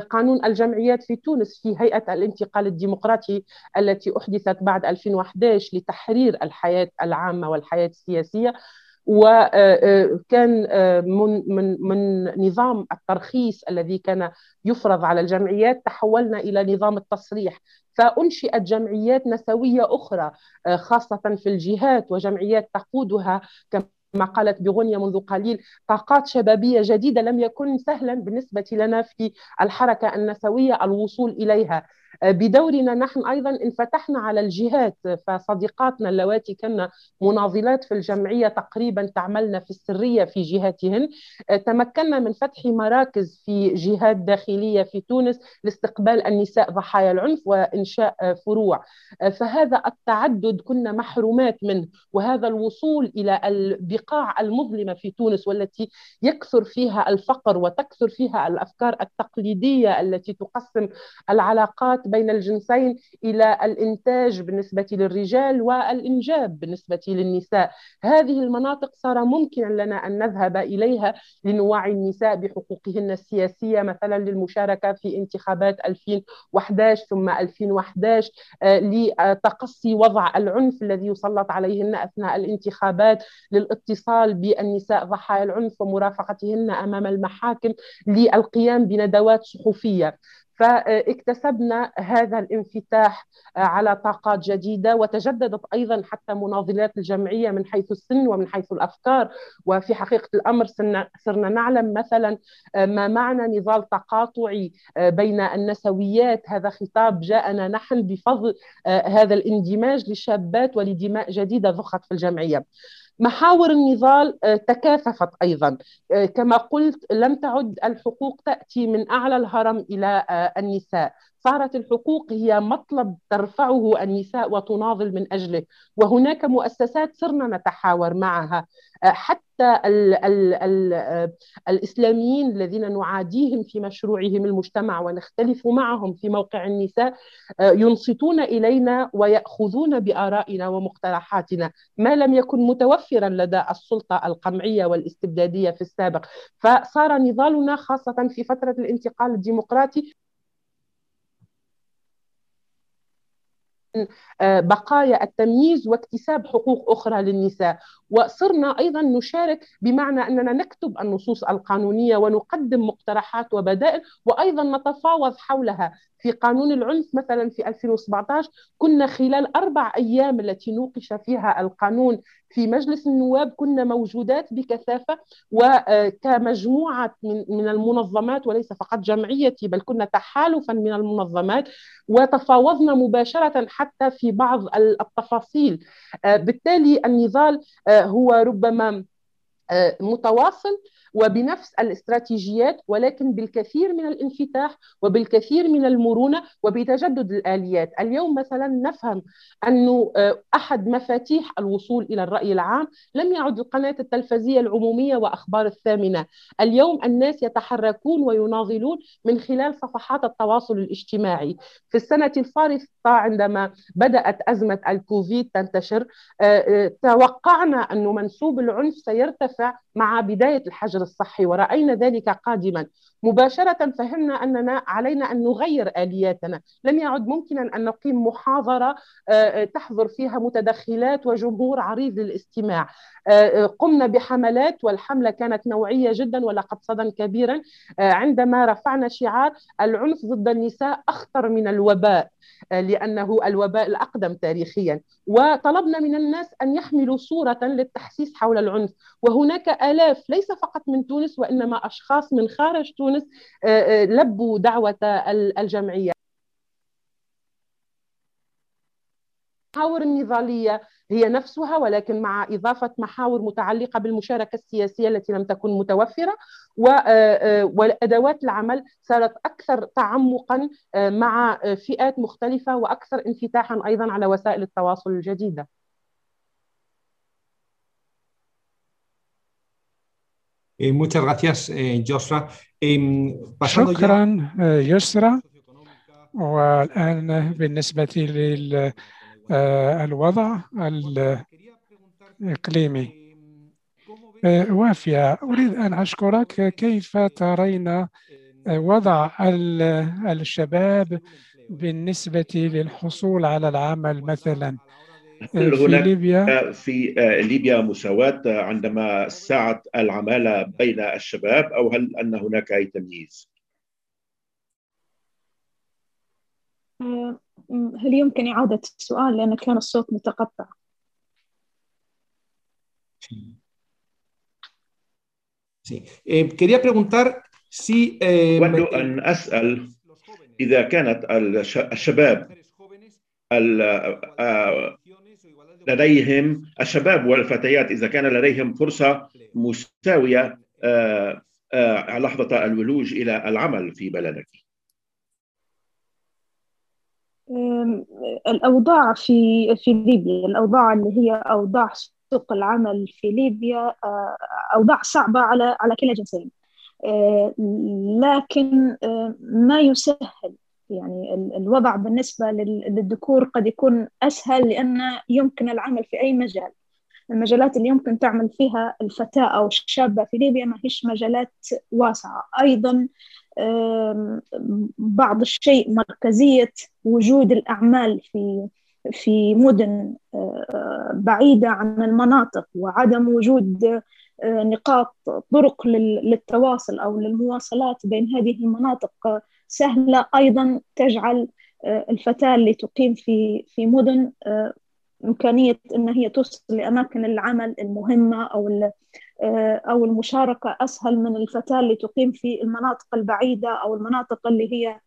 قانون الجمعيات في تونس في هيئة الانتقال الديمقراطي التي أحدثت بعد 2011 لتحرير الحياة العامة والحياة السياسية. وكان من من من نظام الترخيص الذي كان يفرض على الجمعيات تحولنا إلى نظام التصريح. فأنشئت جمعيات نسوية أخرى خاصة في الجهات وجمعيات تقودها كما كما قالت بغنية منذ قليل طاقات شبابية جديدة لم يكن سهلا بالنسبة لنا في الحركة النسوية الوصول إليها. بدورنا نحن أيضا انفتحنا على الجهات فصديقاتنا اللواتي كنا مناضلات في الجمعية تقريبا تعملن في السرية في جهاتهن. تمكنا من فتح مراكز في جهات داخلية في تونس لاستقبال النساء ضحايا العنف وإنشاء فروع. فهذا التعدد كنا محرومات منه وهذا الوصول إلى البقاع المظلمة في تونس والتي يكثر فيها الفقر وتكثر فيها الأفكار التقليدية التي تقسم العلاقات بين الجنسين إلى الإنتاج بالنسبة للرجال والإنجاب بالنسبة للنساء. هذه المناطق صار ممكنا لنا أن نذهب إليها لنوعي النساء بحقوقهن السياسية مثلا للمشاركة في انتخابات 2011 ثم 2011 لتقصي وضع العنف الذي يسلط عليهن أثناء الانتخابات للاتصال بالنساء ضحايا العنف ومرافقتهن أمام المحاكم للقيام بندوات صحفية. فاكتسبنا هذا الانفتاح على طاقات جديدة وتجددت أيضا حتى مناضلات الجمعية من حيث السن ومن حيث الأفكار وفي حقيقة الأمر صرنا نعلم مثلا ما معنى نضال تقاطعي بين النسويات هذا خطاب جاءنا نحن بفضل هذا الاندماج لشابات ولدماء جديدة ضخت في الجمعية. محاور النضال تكاثفت أيضا. كما قلت لم تعد الحقوق تأتي من أعلى الهرم إلى النساء. صارت الحقوق هي مطلب ترفعه النساء وتناضل من أجله. وهناك مؤسسات صرنا نتحاور معها. حتى ال ال ال الإسلاميين الذين نعاديهم في مشروعهم المجتمع ونختلف معهم في موقع النساء ينصتون إلينا ويأخذون بآرائنا ومقترحاتنا. ما لم يكن متوفرا لدى السلطة القمعية والاستبدادية في السابق. فصار نضالنا خاصة في فترة الانتقال الديمقراطي بقايا التمييز واكتساب حقوق أخرى للنساء. وصرنا أيضا نشارك بمعنى أننا نكتب النصوص القانونية ونقدم مقترحات وبدائل وأيضا نتفاوض حولها. في قانون العنف مثلا في 2017 كنا خلال أربع أيام التي نوقش فيها القانون في مجلس النواب كنا موجودات بكثافة وكمجموعة من المنظمات وليس فقط جمعيتي بل كنا تحالفا من المنظمات وتفاوضنا مباشرة حتى في بعض التفاصيل. بالتالي النضال هو ربما متواصل وبنفس الاستراتيجيات ولكن بالكثير من الانفتاح وبالكثير من المرونة وبتجدد الآليات، اليوم مثلا نفهم انه آه، أحد مفاتيح الوصول إلى الرأي العام لم يعد القناة التلفزيونيه العمومية وأخبار الثامنة، اليوم الناس يتحركون ويناضلون من خلال صفحات التواصل الاجتماعي، في السنة الفارطه عندما بدأت أزمة الكوفيد تنتشر آه، آه، توقعنا انه منسوب العنف سيرتفع مع بداية الحجر الصحي ورأينا ذلك قادما. مباشرة فهمنا أننا علينا أن نغير آلياتنا. لم يعد ممكنا أن نقيم محاضرة آه، آه، تحضر فيها متدخلات وجمهور عريض للاستماع. آه، قمنا بحملات والحملة كانت نوعية جدا ولقد صدى كبيرا. عندما رفعنا شعار العنف ضد النساء أخطر من الوباء لأنه الوباء الأقدم تاريخيا. وطلبنا من الناس أن يحملوا صورة للتحسيس حول العنف وهناك آلاف ليس فقط من تونس وإنما أشخاص من خارج تونس لبوا دعوة الجمعية. المحاور النضالية هي نفسها ولكن مع إضافة محاور متعلقة بالمشاركة السياسية التي لم تكن متوفرة وأدوات العمل صارت أكثر تعمقا مع فئات مختلفة وأكثر انفتاحا أيضا على وسائل التواصل الجديدة. Muchas gracias, Josra. شكرا يسرى والآن بالنسبة للوضع الإقليمي. وافية أريد أن أشكرك. كيف ترين وضع الشباب بالنسبة للحصول على العمل مثلا؟ في هناك ليبيا في ليبيا مساواة عندما ساعة العمالة بين الشباب أو هل أن هناك أي تمييز؟ هل يمكن إعادة السؤال لأن كان الصوت متقطع؟ Sí. Eh, quería preguntar si... Eh, أود أن أسأل إذا كانت الشباب لديهم الشباب والفتيات إذا كان لديهم فرصة مساوية لحظة الولوج إلى العمل في بلدك. الأوضاع في في ليبيا الأوضاع اللي هي أوضاع سوق العمل في ليبيا أوضاع صعبة على على كلا جنسين لكن ما يسهل يعني الوضع بالنسبة للذكور قد يكون أسهل لأن يمكن العمل في أي مجال. المجالات اللي يمكن تعمل فيها الفتاة أو الشابة في ليبيا ما هيش مجالات واسعة. أيضا بعض الشيء مركزية وجود الأعمال في في مدن بعيدة عن المناطق وعدم وجود نقاط طرق للتواصل أو للمواصلات بين هذه المناطق. سهلة أيضا تجعل الفتاة اللي تقيم في في مدن إمكانية أن هي توصل لأماكن العمل المهمة أو أو المشاركة أسهل من الفتاة اللي تقيم في المناطق البعيدة أو المناطق اللي هي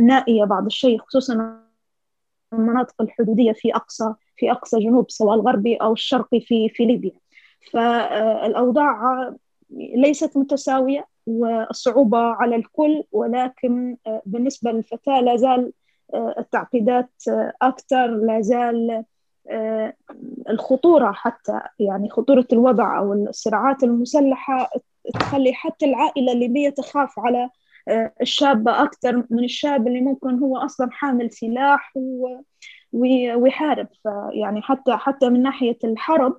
نائية بعض الشيء خصوصا المناطق الحدودية في أقصى في أقصى جنوب سواء الغربي أو الشرقي في في ليبيا. فالأوضاع ليست متساوية. والصعوبة على الكل ولكن بالنسبة للفتاة لا زال التعقيدات أكثر لا زال الخطورة حتى يعني خطورة الوضع أو الصراعات المسلحة تخلي حتى العائلة الليبية تخاف على الشابة أكثر من الشاب اللي ممكن هو أصلا حامل سلاح ويحارب. فيعني حتى حتى من ناحية الحرب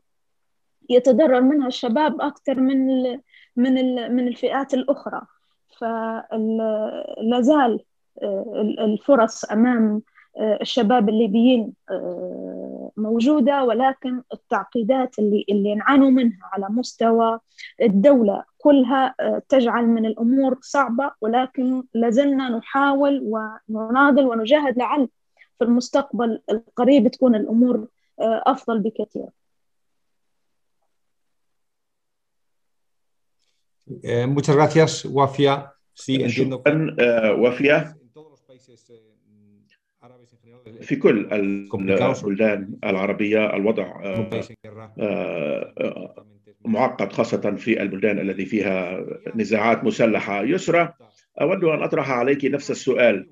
يتضرر منها الشباب أكثر من من من الفئات الأخرى. فلا زال الفرص أمام الشباب الليبيين موجودة ولكن التعقيدات اللي اللي نعانوا منها على مستوى الدولة كلها تجعل من الأمور صعبة ولكن لازلنا نحاول ونناضل ونجاهد لعل في المستقبل القريب تكون الأمور أفضل بكثير. Eh, muchas gracias, Wafia. Sí, entiendo. شكرا آه، وافية في كل البلدان العربية الوضع معقد خاصة في البلدان التي فيها نزاعات مسلحة يسرى أود أن أطرح عليك نفس السؤال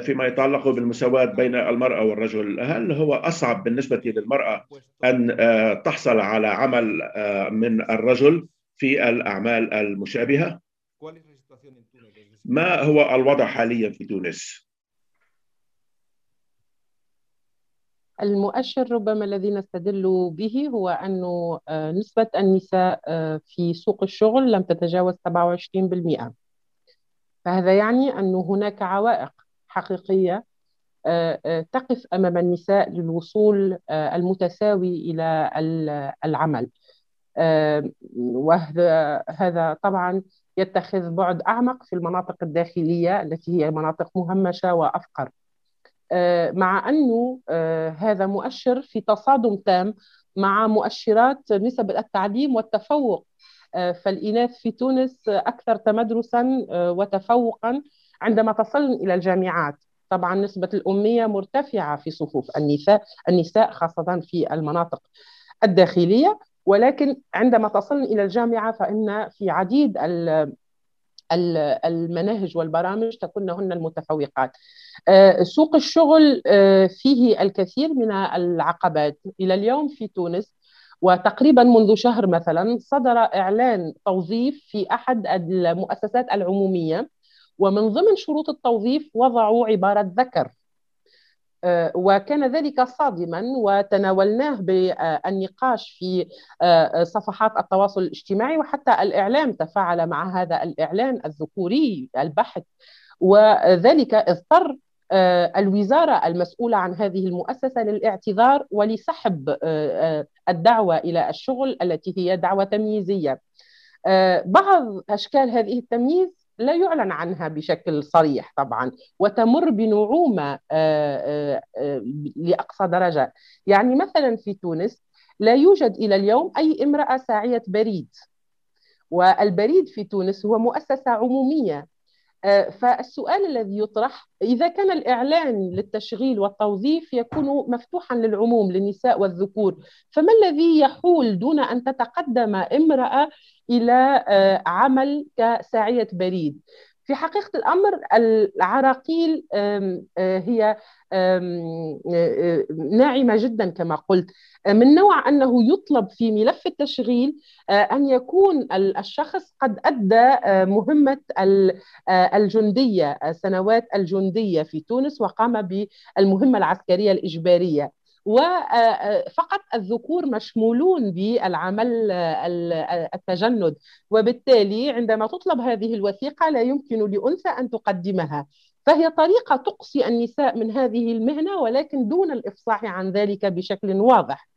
فيما يتعلق بالمساواة بين المرأة والرجل هل هو أصعب بالنسبة للمرأة أن تحصل على عمل من الرجل في الأعمال المشابهة؟ ما هو الوضع حاليا في تونس؟ المؤشر ربما الذي نستدل به هو أن نسبة النساء آه، في سوق الشغل لم تتجاوز 27% فهذا يعني أن هناك عوائق حقيقية آه، آه، تقف أمام النساء للوصول آه، المتساوي إلى ال- العمل آه، وهذا هذا طبعا يتخذ بعد أعمق في المناطق الداخلية التي هي مناطق مهمشة وأفقر. آه، مع أنه آه، هذا مؤشر في تصادم تام مع مؤشرات نسب التعليم والتفوق. آه، فالإناث في تونس أكثر تمدرسا آه، وتفوقا عندما تصلن إلى الجامعات. طبعا نسبة الأمية مرتفعة في صفوف النساء النساء خاصة في المناطق الداخلية. ولكن عندما تصلن إلى الجامعة فإن في عديد ال- ال- المناهج والبرامج تكونهن المتفوقات. آه، سوق الشغل آه، فيه الكثير من العقبات. إلى اليوم في تونس وتقريبا منذ شهر مثلا صدر إعلان توظيف في أحد المؤسسات العمومية ومن ضمن شروط التوظيف وضعوا عبارة ذكر. وكان ذلك صادما وتناولناه بالنقاش في آه، صفحات التواصل الاجتماعي وحتى الإعلام تفاعل مع هذا الإعلان الذكوري البحث وذلك اضطر آه، الوزارة المسؤولة عن هذه المؤسسة للاعتذار ولسحب آه، آه، الدعوة إلى الشغل التي هي دعوة تمييزية. آه، بعض أشكال هذه التمييز لا يعلن عنها بشكل صريح طبعا وتمر بنعومة آه، آه، آه، لأقصى درجة. يعني مثلا في تونس لا يوجد إلى اليوم أي امرأة ساعية بريد والبريد في تونس هو مؤسسة عمومية. آه، فالسؤال الذي يطرح إذا كان الإعلان للتشغيل والتوظيف يكون مفتوحا للعموم للنساء والذكور فما الذي يحول دون أن تتقدم امرأة إلى آه، عمل كساعية بريد؟ في حقيقة الأمر العراقيل آه، هي آه، آه، ناعمة جدا كما قلت. من نوع أنه يطلب في ملف التشغيل أن يكون ال- الشخص قد أدى مهمة ال- الجندية سنوات الجندية في تونس وقام بالمهمة العسكرية الإجبارية. وفقط الذكور مشمولون بالعمل آه، ال- آه، التجند. وبالتالي عندما تطلب هذه الوثيقة لا يمكن لأنثى أن تقدمها. فهي طريقة تقصي النساء من هذه المهنة ولكن دون الإفصاح عن ذلك بشكل واضح. آه،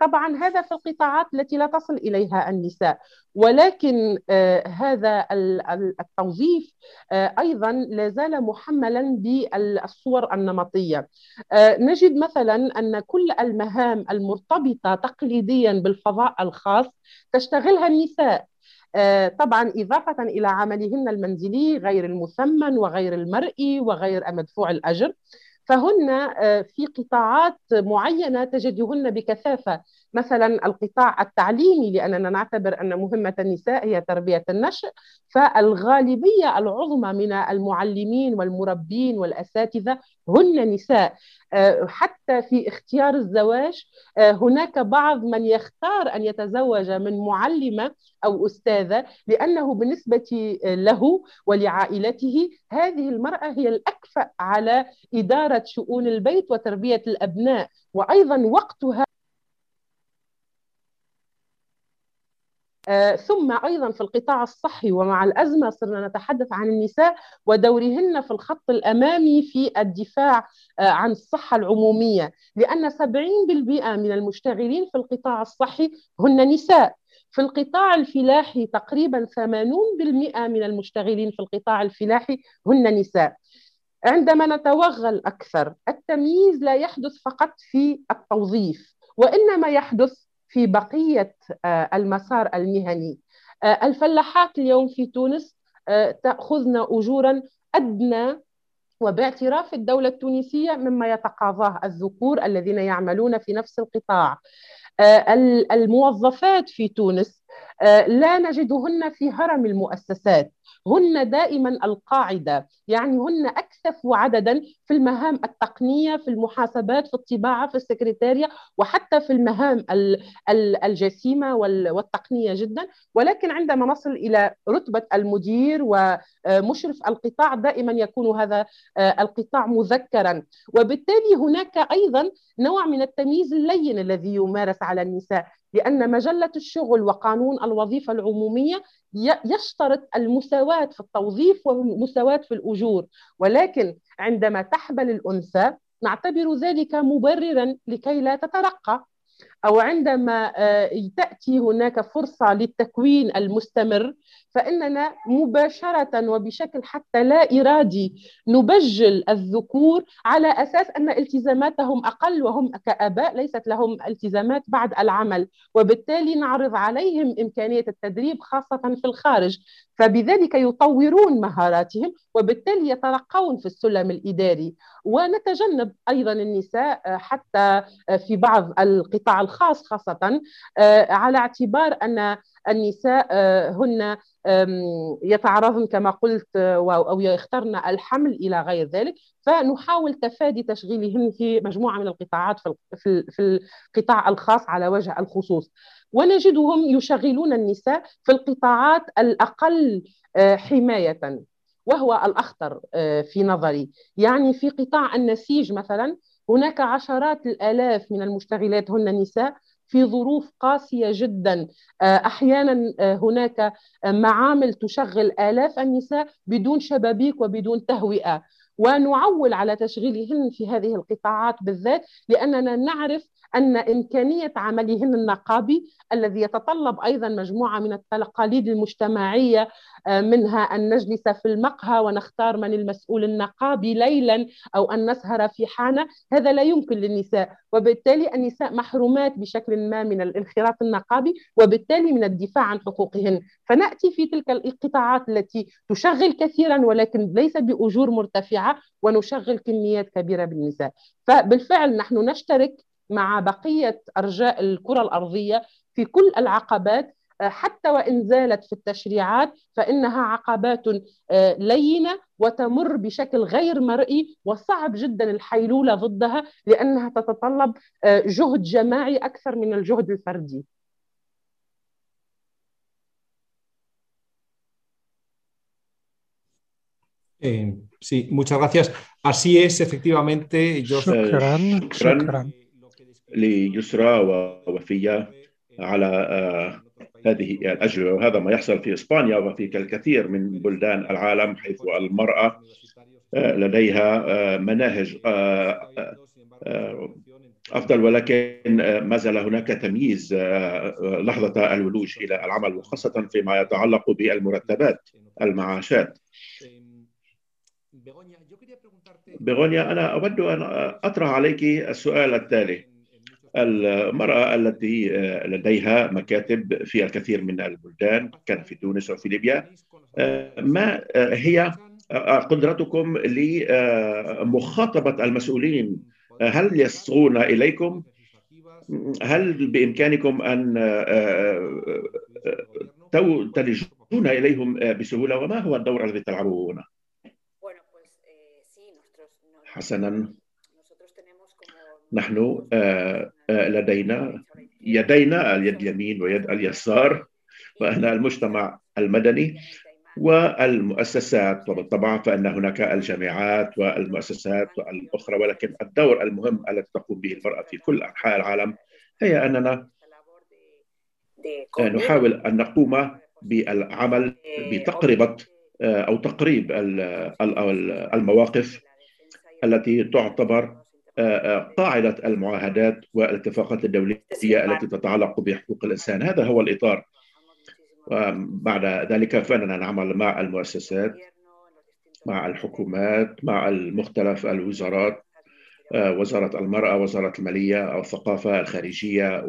طبعا هذا في القطاعات التي لا تصل إليها النساء. ولكن آه، هذا ال- ال- التوظيف آه، أيضا لا زال محملا بالصور النمطية. آه، نجد مثلا أن كل المهام المرتبطة تقليديا بالفضاء الخاص تشتغلها النساء. آه، طبعا إضافة إلى عملهن المنزلي غير المثمن وغير المرئي وغير مدفوع الأجر. فهن آه، في قطاعات معينة تجدهن بكثافة. مثلا القطاع التعليمي لأننا نعتبر أن مهمة النساء هي تربية النشء فالغالبية العظمى من المعلمين والمربين والأساتذة هن نساء. آه، حتى في اختيار الزواج آه، هناك بعض من يختار أن يتزوج من معلمة أو أستاذة لأنه بالنسبة له ولعائلته هذه المرأة هي الأكفأ على إدارة شؤون البيت وتربية الأبناء وأيضا وقتها ثم أيضا في القطاع الصحي ومع الأزمة صرنا نتحدث عن النساء ودورهن في الخط الأمامي في الدفاع آه، عن الصحة العمومية لأن 70% من المشتغلين في القطاع الصحي هن نساء. في القطاع الفلاحي تقريبا 80% من المشتغلين في القطاع الفلاحي هن نساء. عندما نتوغل أكثر التمييز لا يحدث فقط في التوظيف وإنما يحدث في بقية آه، المسار المهني. الفلاحات اليوم في تونس تأخذن أجورا أدنى وباعتراف الدولة التونسية مما يتقاضاه الذكور الذين يعملون في نفس القطاع. الموظفات في تونس آه، لا نجدهن في هرم المؤسسات. هن دائما القاعدة. يعني هن أكثف عددا في المهام التقنية في المحاسبات في الطباعة في السكرتاريه وحتى في المهام الجسيمة والتقنية جدا. ولكن عندما نصل إلى رتبة المدير ومشرف القطاع دائما يكون هذا آه، القطاع مذكرا. وبالتالي هناك أيضا نوع من التمييز اللين الذي يمارس على النساء. لأن مجلة الشغل وقانون الوظيفة العمومية يشترط المساواة في التوظيف والمساواة في الأجور. ولكن عندما تحبل الأنثى نعتبر ذلك مبررا لكي لا تترقى. أو عندما آه، تأتي هناك فرصة للتكوين المستمر فإننا مباشرة وبشكل حتى لا إرادي نبجل الذكور على أساس أن التزاماتهم أقل وهم كآباء ليست لهم التزامات بعد العمل. وبالتالي نعرض عليهم إمكانية التدريب خاصة في الخارج. فبذلك يطورون مهاراتهم وبالتالي يترقون في السلم الإداري. ونتجنب أيضا النساء حتى في بعض القطاع خاصة على اعتبار أن النساء هن يتعرضن كما قلت أو يخترن الحمل إلى غير ذلك. فنحاول تفادي تشغيلهن في مجموعة من القطاعات في القطاع الخاص على وجه الخصوص. ونجدهم يشغلون النساء في القطاعات الأقل آه، حماية وهو الأخطر آه، في نظري. يعني في قطاع النسيج مثلا هناك عشرات الآلاف من المشتغلات هن نساء في ظروف قاسية جدا. آه، أحيانا هناك معامل تشغل آلاف النساء بدون شبابيك وبدون تهوئة. ونعول على تشغيلهن في هذه القطاعات بالذات لأننا نعرف أن إمكانية عملهن النقابي الذي يتطلب أيضا مجموعة من التقاليد المجتمعية آه، منها أن نجلس في المقهى ونختار من المسؤول النقابي ليلا أو أن نسهر في حانة هذا لا يمكن للنساء. وبالتالي النساء محرومات بشكل ما من الانخراط النقابي وبالتالي من الدفاع عن حقوقهن. فنأتي في تلك القطاعات التي تشغل كثيرا ولكن ليس بأجور مرتفعة. ونشغل كميات كبيرة بالنساء فبالفعل نحن نشترك مع بقية أرجاء الكرة الأرضية في كل العقبات آه، حتى وإن زالت في التشريعات فإنها عقبات آه، لينة وتمر بشكل غير مرئي وصعب جدا الحيلولة ضدها لأنها تتطلب آه، جهد جماعي أكثر من الجهد الفردي. Eh, sí, muchas gracias. Así es, efectivamente. Yo... شكرا شكرا ليسرى ووفية على هذه الأجوبة وهذا ما يحصل في إسبانيا وفي الكثير من بلدان العالم حيث المرأة لديها مناهج أفضل ولكن ما زال هناك تمييز لحظة الولوج إلى العمل وخاصة فيما يتعلق بالمرتبات المعاشات بغونيا أنا أود أن أطرح عليك السؤال التالي. المرأة التي آه، لديها مكاتب في الكثير من البلدان كان في تونس وفي ليبيا آه، ما آه، هي قدرتكم لمخاطبة المسؤولين هل يصغون إليكم؟ هل بإمكانكم أن تلجون إليهم بسهولة؟ وما هو الدور الذي تلعبه هنا؟ حسنا. نحن آه، آه، لدينا يدينا اليد اليمين ويد اليسار وأنا المجتمع المدني والمؤسسات. وبالطبع فإن هناك الجامعات والمؤسسات الأخرى ولكن الدور المهم الذي تقوم به المرأة في كل أنحاء العالم هي أننا نحاول أن نقوم بالعمل بتقربة آه، أو تقريب المواقف. التي تعتبر قاعدة المعاهدات والاتفاقات الدولية التي تتعلق بحقوق الإنسان. هذا هو الإطار. وبعد ذلك فإننا نعمل مع المؤسسات مع الحكومات مع المختلف الوزارات وزارة المرأة وزارة المالية الثقافة الخارجية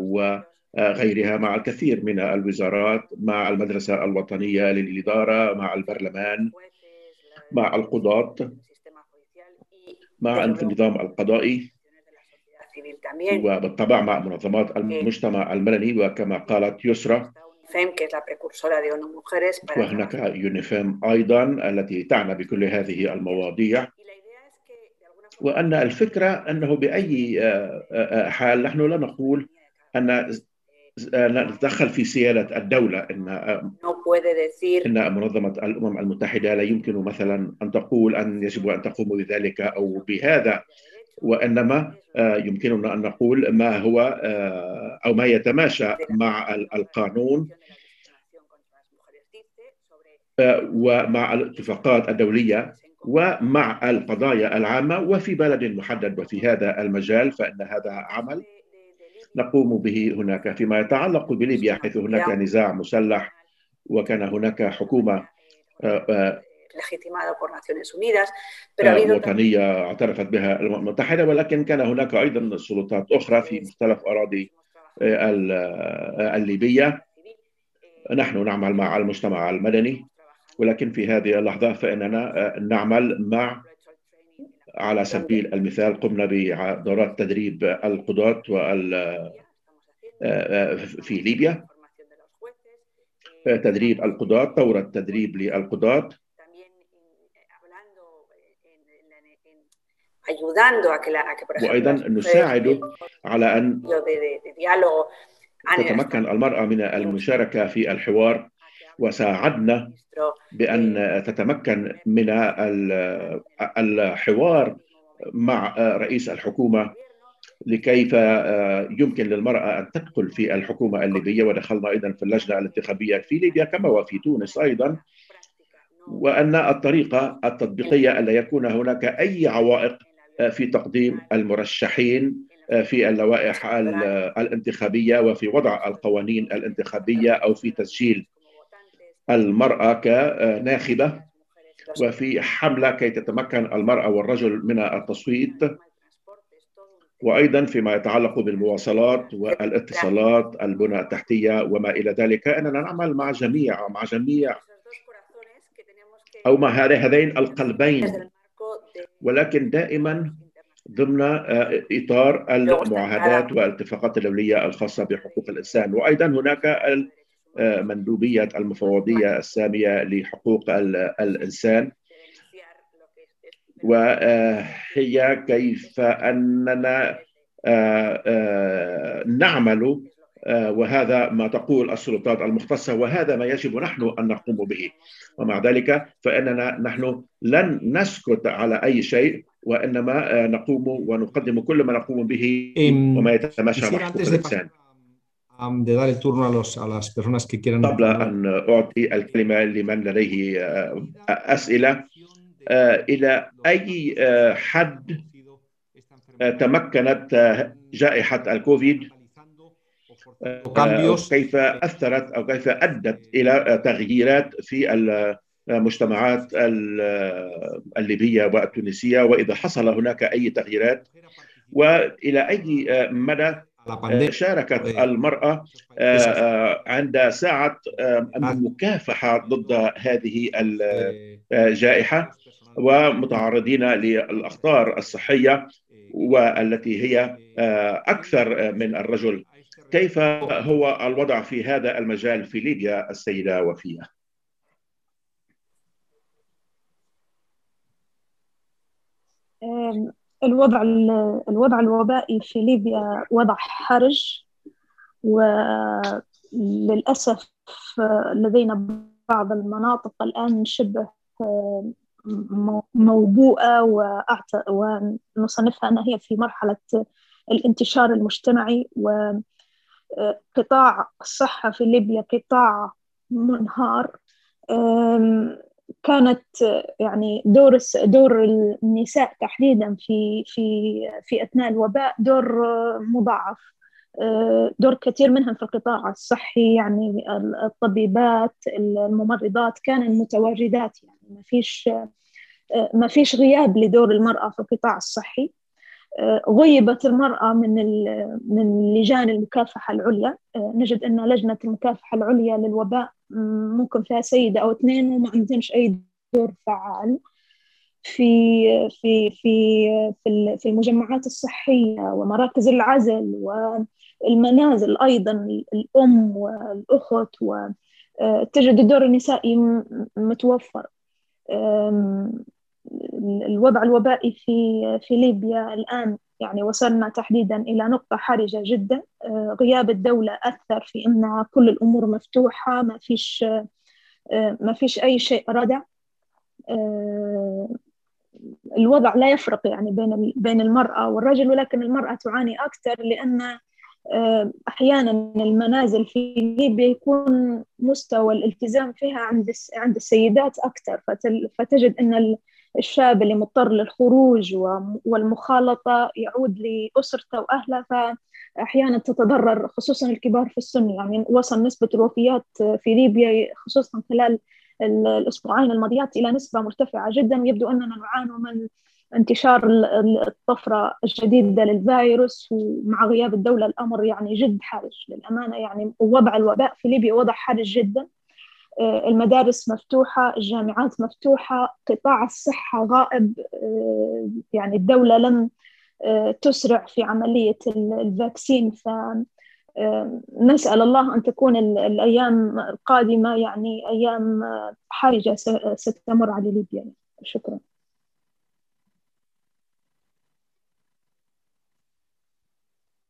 غيرها مع الكثير من الوزارات مع المدرسة الوطنية للإدارة مع البرلمان مع القضاة. مع النظام القضائي وبالطبع مع منظمات المجتمع المدني وكما قالت يسرى. وهناك يونيفيم أيضا التي تعنى بكل هذه المواضيع. وأن الفكرة أنه بأي حال نحن لا نقول أن نتدخل في سيادة الدولة إن إن منظمة الأمم المتحدة لا يمكن مثلا أن تقول أن يجب أن تقوم بذلك أو بهذا وإنما يمكننا أن نقول ما هو أو ما يتماشى مع القانون ومع الاتفاقات الدولية ومع القضايا العامة وفي بلد محدد وفي هذا المجال فإن هذا عمل. نقوم به هناك فيما يتعلق بليبيا حيث هناك نزاع مسلح وكان هناك حكومة وطنية اعترفت بها الأمم المتحدة ولكن كان هناك أيضا سلطات أخرى في مختلف أراضي الليبية. نحن نعمل مع المجتمع المدني ولكن في هذه اللحظة فإننا نعمل مع على سبيل المثال قمنا بدورات تدريب القضاة وال في ليبيا. تدريب القضاة دورة تدريب للقضاة. وأيضا نساعد على أن تتمكن المرأة من المشاركة في الحوار. وساعدنا بأن تتمكن من الحوار مع رئيس الحكومة لكيف يمكن للمرأة أن تدخل في الحكومة الليبية. ودخلنا أيضا في اللجنة الانتخابية في ليبيا كما وفي تونس أيضا. وأن الطريقة التطبيقية ألا يكون هناك أي عوائق في تقديم المرشحين في اللوائح الانتخابية وفي وضع القوانين الانتخابية أو في تسجيل المرأة كناخبة وفي حملة كي تتمكن المرأة والرجل من التصويت وأيضا فيما يتعلق بالمواصلات والاتصالات البنى التحتية وما إلى ذلك. أننا نعمل مع جميع مع جميع أو مع هذين القلبين. ولكن دائما ضمن إطار المعاهدات والاتفاقات الدولية الخاصة بحقوق الإنسان. وأيضا هناك مندوبية المفوضية السامية لحقوق الإنسان. وهي كيف أننا نعمل وهذا ما تقول السلطات المختصة وهذا ما يجب نحن أن نقوم به. ومع ذلك فإننا نحن لن نسكت على أي شيء وإنما نقوم ونقدم كل ما نقوم به وما يتماشى مع حقوق الإنسان. De dar el turno a, los, a las personas que quieran. قبل أن أعطي الكلمة لمن لديه أسئلة. إلى أي حد تمكنت جائحة الكوفيد؟ كيف أثرت أو كيف أدت إلى تغييرات في المجتمعات الليبية والتونسية؟ وإذا حصل هناك أي تغييرات؟ وإلى أي مدى شاركت المرأة عند ساعة المكافحة ضد هذه الجائحة ومتعرضين للأخطار الصحية والتي هي أكثر من الرجل. كيف هو الوضع في هذا المجال في ليبيا السيدة وفية؟ الوضع الوضع الوبائي في ليبيا وضع حرج وللأسف لدينا بعض المناطق الآن شبه موبوءة ونصنفها أنها هي في مرحلة الانتشار المجتمعي وقطاع الصحة في ليبيا قطاع منهار كانت يعني دور دور النساء تحديدا في في في أثناء الوباء دور مضاعف. دور كثير منهم في القطاع الصحي يعني الطبيبات الممرضات كانن متواجدات يعني ما فيش ما فيش غياب لدور المرأة في القطاع الصحي. غيبت المرأة من من لجان المكافحة العليا. نجد أن لجنة المكافحة العليا للوباء ممكن فيها سيدة أو اثنين وما عندهمش أي دور فعال في في في في المجمعات الصحية ومراكز العزل والمنازل أيضا الأم والأخت وتجد الدور النسائي متوفر. الوضع الوبائي في في ليبيا الآن. يعني وصلنا تحديدا إلى نقطة حرجة جدا. غياب الدولة أثر في أن كل الأمور مفتوحة ما فيش ما فيش أي شيء ردع الوضع لا يفرق يعني بين بين المرأة والرجل ولكن المرأة تعاني أكثر لأن آه، أحيانا المنازل في ليبيا يكون مستوى الالتزام فيها عند عند السيدات أكثر. فتجد أن الشاب اللي مضطر للخروج والمخالطة يعود لأسرته وأهله فأحيانا تتضرر خصوصا الكبار في السن. يعني وصل نسبة الوفيات في ليبيا خصوصا خلال الأسبوعين الماضيات إلى نسبة مرتفعة جدا. ويبدو أننا نعاني من انتشار الطفرة الجديدة للفيروس ومع غياب الدولة الأمر يعني جد حرج. للأمانة يعني وضع الوباء في ليبيا وضع حرج جدا. المدارس مفتوحة الجامعات مفتوحة قطاع الصحة غائب آه، يعني الدولة لم آه، تسرع في عملية الفاكسين. ف نسأل الله أن تكون الأيام القادمة يعني أيام حرجة ستمر على ليبيا. شكرا.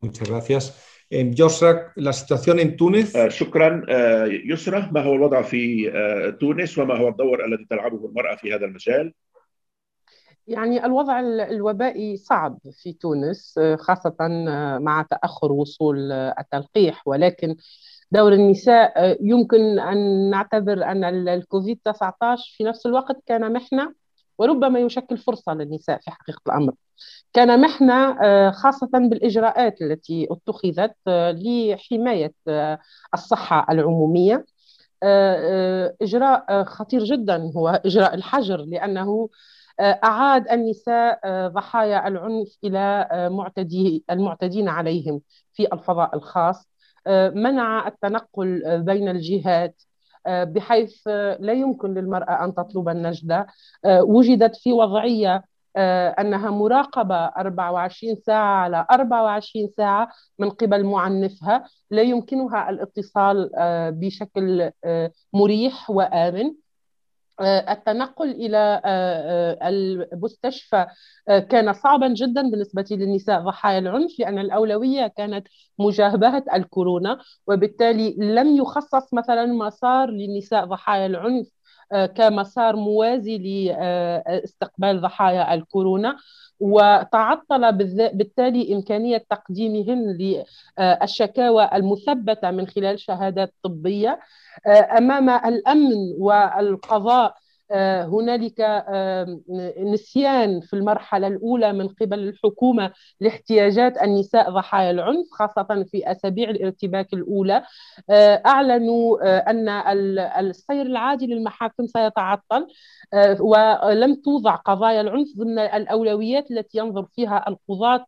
Muchas gracias. Yosra, la situación en Túnez. شكرا يسرى ما هو الوضع في تونس وما هو الدور الذي تلعبه المرأة في هذا المجال؟ يعني الوضع الوبائي صعب في تونس خاصة مع تأخر وصول التلقيح ولكن دور النساء يمكن أن نعتبر أن الكوفيد 19 في نفس الوقت كان محنة وربما يشكل فرصة للنساء في حقيقة الأمر. كان محنة خاصة بالإجراءات التي اتخذت لحماية الصحة العمومية. إجراء خطير جدا هو إجراء الحجر لأنه أعاد النساء ضحايا العنف إلى معتدي المعتدين عليهم في الفضاء الخاص. منع التنقل بين الجهات. بحيث لا يمكن للمرأة أن تطلب النجدة. وجدت في وضعية أنها مراقبة 24 ساعة على 24 ساعة من قبل معنفها. لا يمكنها الاتصال بشكل مريح وآمن. آه، التنقل إلى آه، آه، المستشفى كان صعبا جدا بالنسبة للنساء ضحايا العنف لأن الأولوية كانت مجابهة الكورونا وبالتالي لم يخصص مثلا مسار للنساء ضحايا العنف كمسار موازي لاستقبال ضحايا الكورونا وتعطل بالتالي إمكانية تقديمهن للشكاوى المثبتة من خلال شهادات طبية. أمام الأمن والقضاء آه، هنالك نسيان في المرحلة الأولى من قبل الحكومة لاحتياجات النساء ضحايا العنف خاصة في أسابيع الارتباك الأولى. آه، أعلنوا آه، أن السير العادي للمحاكم سيتعطل ولم توضع قضايا العنف ضمن الأولويات التي ينظر فيها القضاة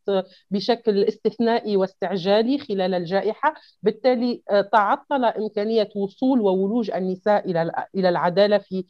بشكل استثنائي واستعجالي خلال الجائحة. بالتالي تعطل إمكانية وصول وولوج النساء إلى العدالة في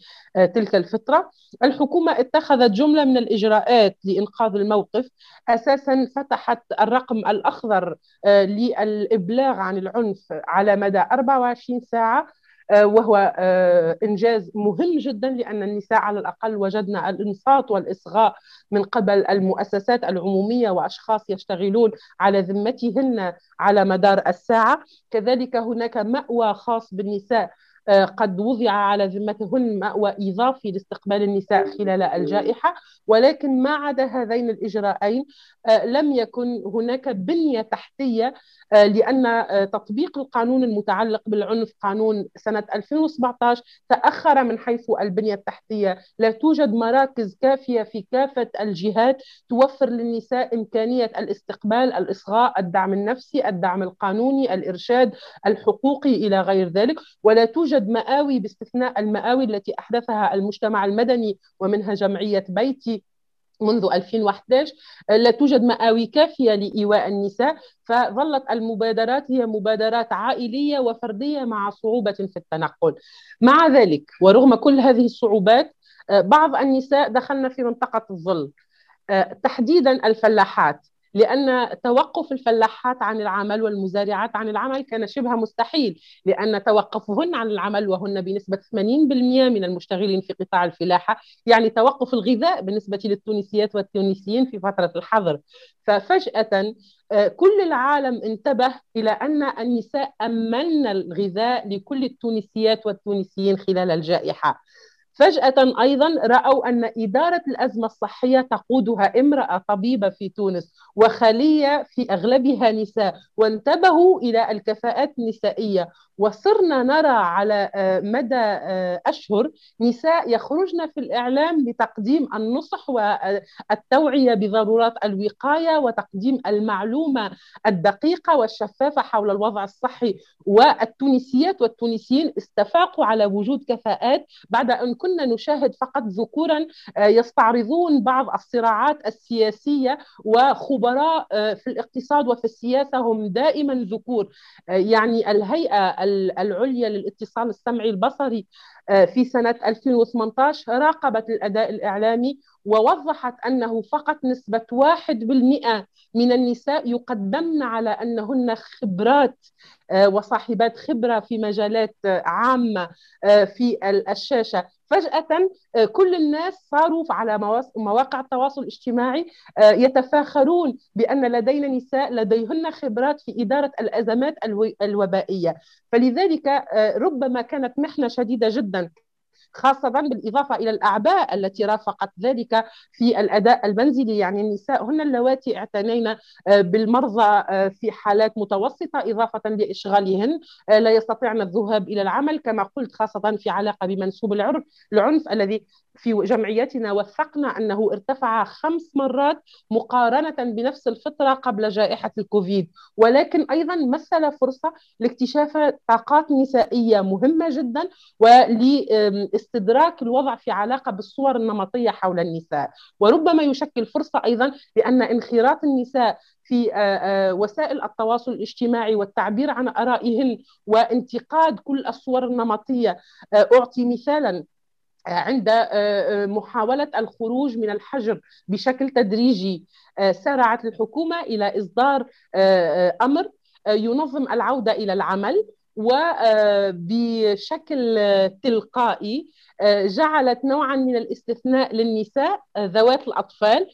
تلك الفترة الحكومة اتخذت جملة من الإجراءات لإنقاذ الموقف. أساسا فتحت الرقم الأخضر آه، للإبلاغ عن العنف على مدى 24 ساعة آه، وهو آه، إنجاز مهم جدا لأن النساء على الأقل وجدنا الإنصات والإصغاء من قبل المؤسسات العمومية وأشخاص يشتغلون على ذمتهن على مدار الساعة. كذلك هناك مأوى خاص بالنساء قد وضع على ذمتهن مأوى إضافي لاستقبال النساء خلال الجائحة ولكن ما عدا هذين الإجراءين آه، لم يكن هناك بنية تحتية آه، لأن آه، تطبيق القانون المتعلق بالعنف قانون سنة 2017 تأخر من حيث البنية التحتية. لا توجد مراكز كافية في كافة الجهات توفر للنساء إمكانية الاستقبال الإصغاء الدعم النفسي الدعم القانوني الإرشاد الحقوقي إلى غير ذلك ولا توجد مآوي باستثناء المآوي التي أحدثها المجتمع المدني ومنها جمعية بيتي منذ 2011 لا توجد مآوي كافية لإيواء النساء فظلت المبادرات هي مبادرات عائلية وفردية مع صعوبة في التنقل. مع ذلك ورغم كل هذه الصعوبات بعض النساء دخلن في منطقة الظل. تحديدا الفلاحات. لأن توقف الفلاحات عن العمل والمزارعات عن العمل كان شبه مستحيل لأن توقفهن عن العمل وهن بنسبة 80% من المشتغلين في قطاع الفلاحة يعني توقف الغذاء بالنسبة للتونسيات والتونسيين في فترة الحظر. ففجأة آه، كل العالم انتبه إلى أن النساء أمن الغذاء لكل التونسيات والتونسيين خلال الجائحة. فجأة أيضا رأوا أن إدارة الأزمة الصحية تقودها امرأة طبيبة في تونس وخلية في أغلبها نساء وانتبهوا إلى الكفاءات النسائية. وصرنا نرى على آه، مدى آه، أشهر نساء يخرجن في الإعلام بتقديم النصح والتوعية بضرورات الوقاية وتقديم المعلومة الدقيقة والشفافة حول الوضع الصحي والتونسيات. والتونسيين استفاقوا على وجود كفاءات بعد أن كنا نشاهد فقط ذكورا آه، يستعرضون بعض الصراعات السياسية وخبراء في الاقتصاد وفي السياسة هم دائما ذكور. يعني الهيئة العليا للاتصال السمعي البصري آه، في سنة 2018 راقبت الأداء الإعلامي ووضحت أنه فقط نسبة 1% من النساء يقدمن على أنهن خبرات آه، وصاحبات خبرة في مجالات آه، عامة في الشاشة. فجأة كل الناس صاروا على مواقع التواصل الاجتماعي يتفاخرون بأن لدينا نساء لديهن خبرات في إدارة الأزمات الوبائية. فلذلك ربما كانت محنة شديدة جدا. خاصة بالإضافة إلى الأعباء التي رافقت ذلك في الأداء المنزلي. يعني النساء هن اللواتي اعتنين آه، بالمرضى آه، في حالات متوسطة إضافة لإشغالهن آه، لا يستطيعن الذهاب إلى العمل كما قلت خاصة في علاقة بمنسوب العنف العنف الذي في جمعيتنا وثقنا أنه ارتفع خمس مرات مقارنة بنفس الفترة قبل جائحة الكوفيد. ولكن أيضا مثل فرصة لاكتشاف طاقات نسائية مهمة جدا ولاستدراك الوضع في علاقة بالصور النمطية حول النساء. وربما يشكل فرصة أيضا لأن انخراط النساء في وسائل التواصل الاجتماعي والتعبير عن آرائهن وانتقاد كل الصور النمطية أعطي مثالا عند آه، آه، محاولة الخروج من الحجر بشكل تدريجي آه، سارعت الحكومة إلى إصدار أمر ينظم العودة إلى العمل وبشكل تلقائي جعلت نوعا من الاستثناء للنساء ذوات الأطفال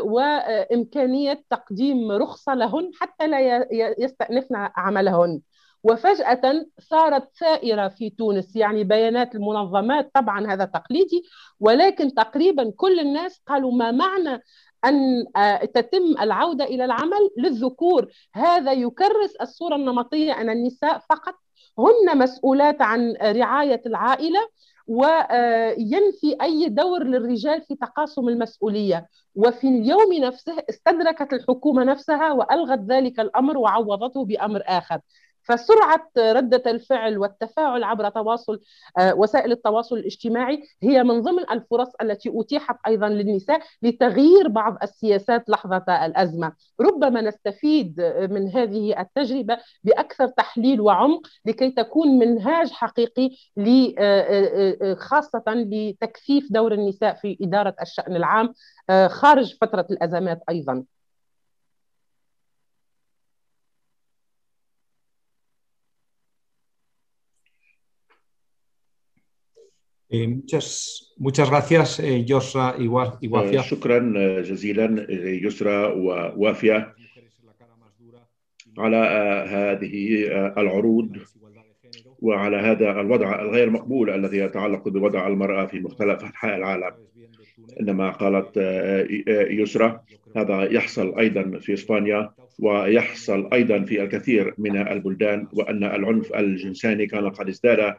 وإمكانية تقديم رخصة لهن حتى لا يستأنفن عملهن. وفجأة صارت ثائرة في تونس يعني بيانات المنظمات طبعا هذا تقليدي ولكن تقريبا كل الناس قالوا ما معنى أن آه، تتم العودة إلى العمل للذكور. هذا يكرس الصورة النمطية أن النساء فقط هن مسؤولات عن رعاية العائلة وينفي أي دور للرجال في تقاسم المسؤولية. وفي اليوم نفسه استدركت الحكومة نفسها وألغت ذلك الأمر وعوضته بأمر آخر. فسرعة ردة الفعل والتفاعل عبر تواصل آه، وسائل التواصل الاجتماعي هي من ضمن الفرص التي أتيحت أيضا للنساء لتغيير بعض السياسات لحظة الأزمة. ربما نستفيد من هذه التجربة بأكثر تحليل وعمق لكي تكون منهاج حقيقي آه، آه، خاصة لتكثيف دور النساء في إدارة الشأن العام خارج فترة الأزمات أيضا. Eh, muchas, muchas gracias, eh, Yosra y Wafia. شكرا جزيلا يسرى ووافية على هذه العروض وعلى هذا الوضع الغير مقبول الذي يتعلق بوضع المرأة في مختلف أنحاء العالم إنما قالت يسرى هذا يحصل أيضا في إسبانيا ويحصل أيضا في الكثير من البلدان وأن العنف الجنساني كان قد ازداد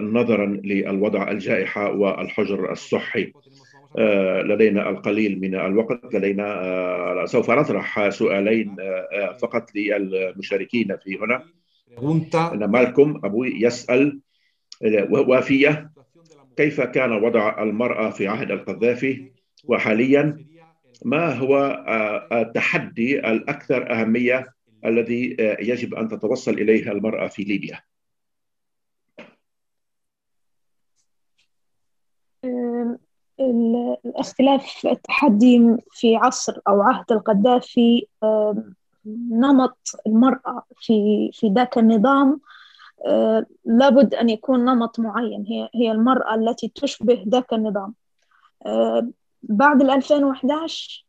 نظرا للوضع الجائحة والحجر الصحي. آه، لدينا القليل من الوقت لدينا آه، سوف نطرح سؤالين فقط للمشاركين في هنا. أنا مالكم أبوي يسأل وافية كيف كان وضع المرأة في عهد القذافي؟ وحاليا ما هو التحدي الأكثر أهمية الذي يجب أن تتوصل إليه المرأة في ليبيا؟ الاختلاف التحدي في عصر أو عهد القذافي نمط المرأة في في ذاك النظام لابد أن يكون نمط معين هي هي المرأة التي تشبه ذاك النظام. بعد 2011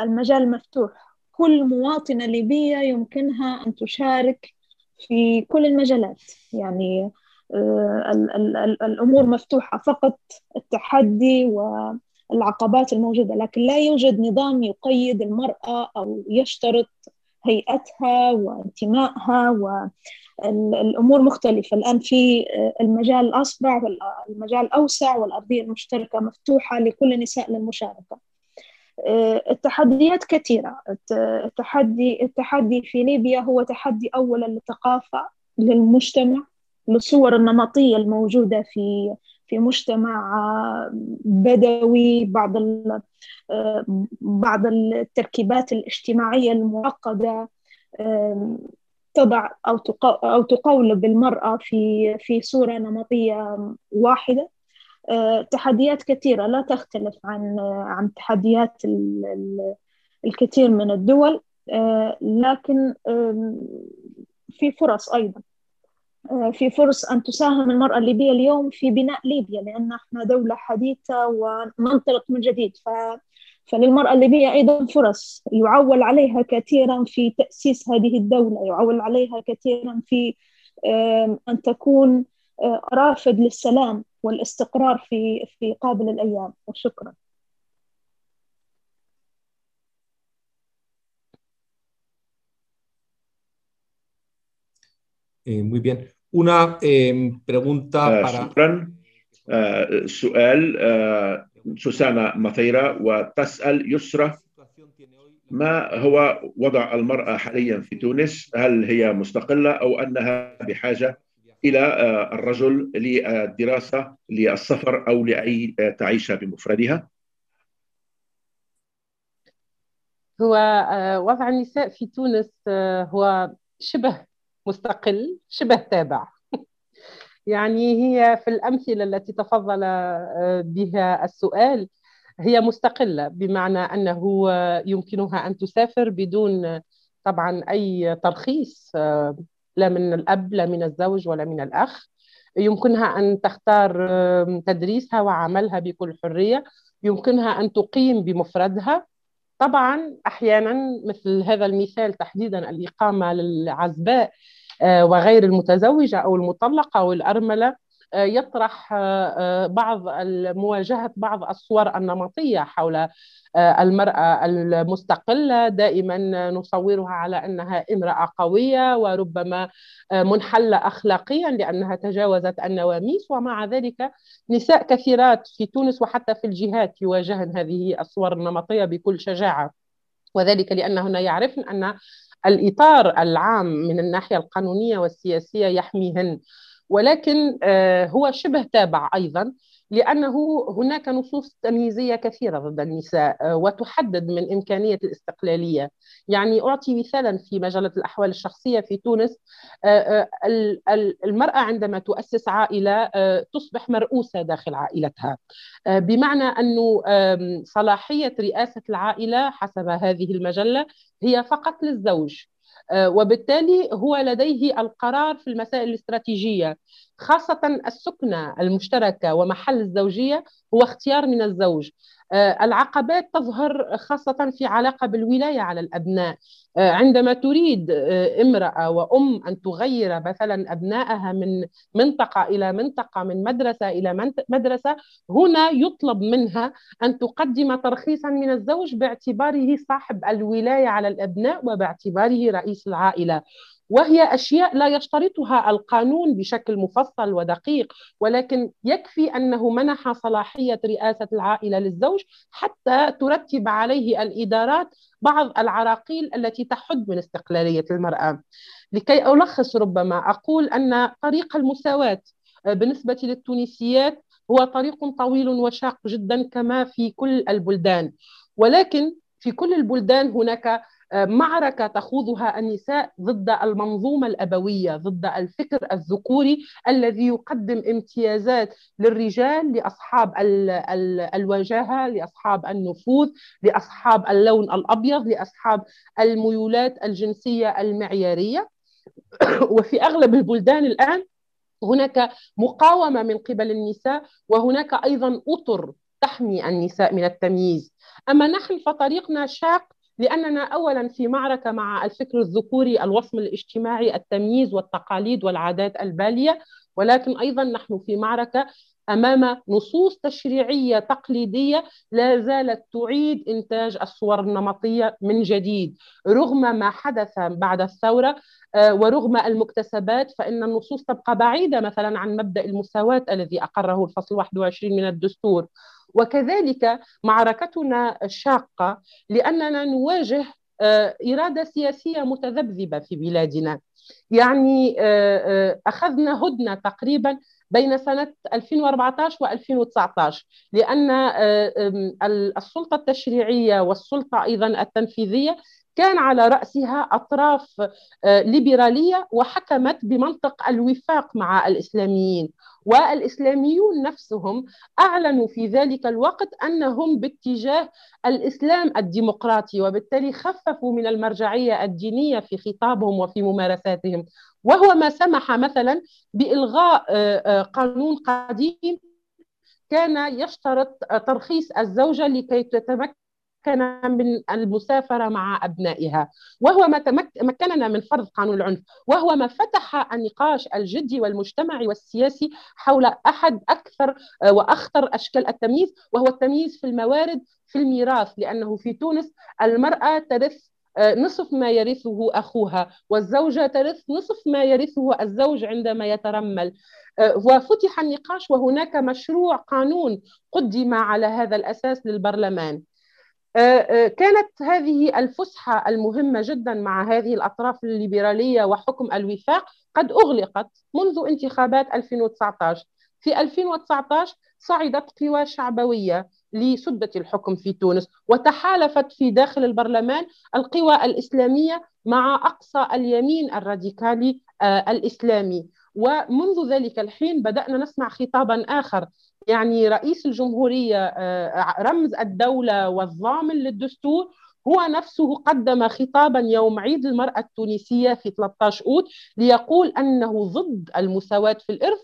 المجال مفتوح. كل مواطنة ليبية يمكنها أن تشارك في كل المجالات. يعني الأمور مفتوحة فقط التحدي والعقبات الموجودة لكن لا يوجد نظام يقيد المرأة أو يشترط هيئتها وانتمائها والأمور مختلفة. الآن في المجال الأصبع والمجال الأوسع والأرضية المشتركة مفتوحة لكل النساء للمشاركة. التحديات كثيرة. التحدي التحدي في ليبيا هو تحدي أولا للثقافة للمجتمع. للصور النمطية الموجودة في في مجتمع بدوي بعض بعض التركيبات الاجتماعية المعقدة تضع أو أو تقولب المرأة في في صورة نمطية واحدة. تحديات كثيرة لا تختلف عن عن تحديات الكثير من الدول. لكن في فرص أيضا. في فرص أن تساهم المرأة الليبية اليوم في بناء ليبيا لأن إحنا دولة حديثة وننطلق من جديد. ف... فللمرأة الليبية أيضا فرص. يعول عليها كثيرا في تأسيس هذه الدولة يعول عليها كثيرا في أن تكون رافد للسلام والاستقرار في في قابل الأيام. وشكرا. Muy bien. Una eh, pregunta para... شكرا سؤال سوسانا مثيرة وتسأل يسرى ما هو وضع المرأة حاليا في تونس هل هي مستقلة أو أنها بحاجة إلى الرجل للدراسة للسفر أو لأي تعيش بمفردها هو وضع النساء في تونس هو شبه مستقل شبه تابع. يعني هي في الأمثلة التي تفضل بها السؤال هي مستقلة بمعنى أنه يمكنها أن تسافر بدون طبعا أي ترخيص لا من الأب لا من الزوج ولا من الأخ. يمكنها أن تختار تدريسها وعملها بكل حرية. يمكنها أن تقيم بمفردها. طبعا أحيانا مثل هذا المثال تحديدا الإقامة للعزباء وغير المتزوجة أو المطلقة أو الأرملة يطرح بعض مواجهة بعض الصور النمطية حول المرأة المستقلة. دائما نصورها على أنها امرأة قوية وربما منحلة أخلاقيا لأنها تجاوزت النواميس. ومع ذلك نساء كثيرات في تونس وحتى في الجهات يواجهن هذه الصور النمطية بكل شجاعة. وذلك لأنهن يعرفن أن الإطار العام من الناحية القانونية والسياسية يحميهن. ولكن هو شبه تابع أيضا لأنه هناك نصوص تمييزية كثيرة ضد النساء وتحدد من إمكانية الاستقلالية. يعني أعطي مثالا في مجلة الأحوال الشخصية في تونس المرأة عندما تؤسس عائلة تصبح مرؤوسة داخل عائلتها. بمعنى أنه صلاحية رئاسة العائلة حسب هذه المجلة هي فقط للزوج. وبالتالي هو لديه القرار في المسائل الاستراتيجية خاصة السكنة المشتركة ومحل الزوجية هو اختيار من الزوج. العقبات تظهر خاصة في علاقة بالولاية على الأبناء. عندما تريد امرأة وأم أن تغير مثلا أبنائها من منطقة إلى منطقة من مدرسة إلى مدرسة هنا يطلب منها أن تقدم ترخيصا من الزوج باعتباره صاحب الولاية على الأبناء وباعتباره رئيس العائلة. وهي أشياء لا يشترطها القانون بشكل مفصل ودقيق ولكن يكفي أنه منح صلاحية رئاسة العائلة للزوج حتى ترتب عليه الإدارات بعض العراقيل التي تحد من استقلالية المرأة. لكي ألخص ربما أقول أن طريق المساواة بالنسبة للتونسيات هو طريق طويل وشاق جدا كما في كل البلدان ولكن في كل البلدان هناك معركة تخوضها النساء ضد المنظومة الأبوية ضد الفكر الذكوري الذي يقدم امتيازات للرجال لأصحاب ال ال الوجاهة لأصحاب النفوذ لأصحاب اللون الأبيض لأصحاب الميولات الجنسية المعيارية. وفي أغلب البلدان الآن هناك مقاومة من قبل النساء وهناك أيضا أطر تحمي النساء من التمييز. أما نحن فطريقنا شاق لأننا أولا في معركة مع الفكر الذكوري الوصم الاجتماعي التمييز والتقاليد والعادات البالية ولكن أيضا نحن في معركة أمام نصوص تشريعية تقليدية لا زالت تعيد إنتاج الصور النمطية من جديد. رغم ما حدث بعد الثورة آه، ورغم المكتسبات فإن النصوص تبقى بعيدة مثلا عن مبدأ المساواة الذي أقره الفصل 21 من الدستور. وكذلك معركتنا شاقه لأننا نواجه آه، إرادة سياسية متذبذبة في بلادنا. يعني آه، أخذنا هدنة تقريبا بين سنة 2014 و 2019 لأن السلطة التشريعية والسلطة أيضا التنفيذية كان على رأسها أطراف آه، ليبرالية وحكمت بمنطق الوفاق مع الإسلاميين والإسلاميون نفسهم أعلنوا في ذلك الوقت أنهم باتجاه الإسلام الديمقراطي وبالتالي خففوا من المرجعية الدينية في خطابهم وفي ممارساتهم. وهو ما سمح مثلا بإلغاء آه، آه، قانون قديم كان يشترط ترخيص الزوجة لكي تتمكن من المسافرة مع أبنائها. وهو ما مكننا من فرض قانون العنف. وهو ما فتح النقاش الجدي والمجتمعي والسياسي حول أحد أكثر آه، وأخطر أشكال التمييز وهو التمييز في الموارد في الميراث. لأنه في تونس المرأة ترث آه، نصف ما يرثه أخوها والزوجة ترث نصف ما يرثه الزوج عندما يترمل. آه، وفتح النقاش وهناك مشروع قانون قدم على هذا الأساس للبرلمان. كانت هذه الفسحة المهمة جدا مع هذه الأطراف الليبرالية وحكم الوفاق قد أغلقت منذ انتخابات 2019 في 2019 صعدت قوى شعبوية لسدة الحكم في تونس وتحالفت في داخل البرلمان القوى الإسلامية مع أقصى اليمين الراديكالي آه، الإسلامي. ومنذ ذلك الحين بدأنا نسمع خطابا آخر يعني رئيس الجمهورية آه، رمز الدولة والضامن للدستور هو نفسه قدم خطابا يوم عيد المرأة التونسية في 13 أوت ليقول أنه ضد المساواة في الإرث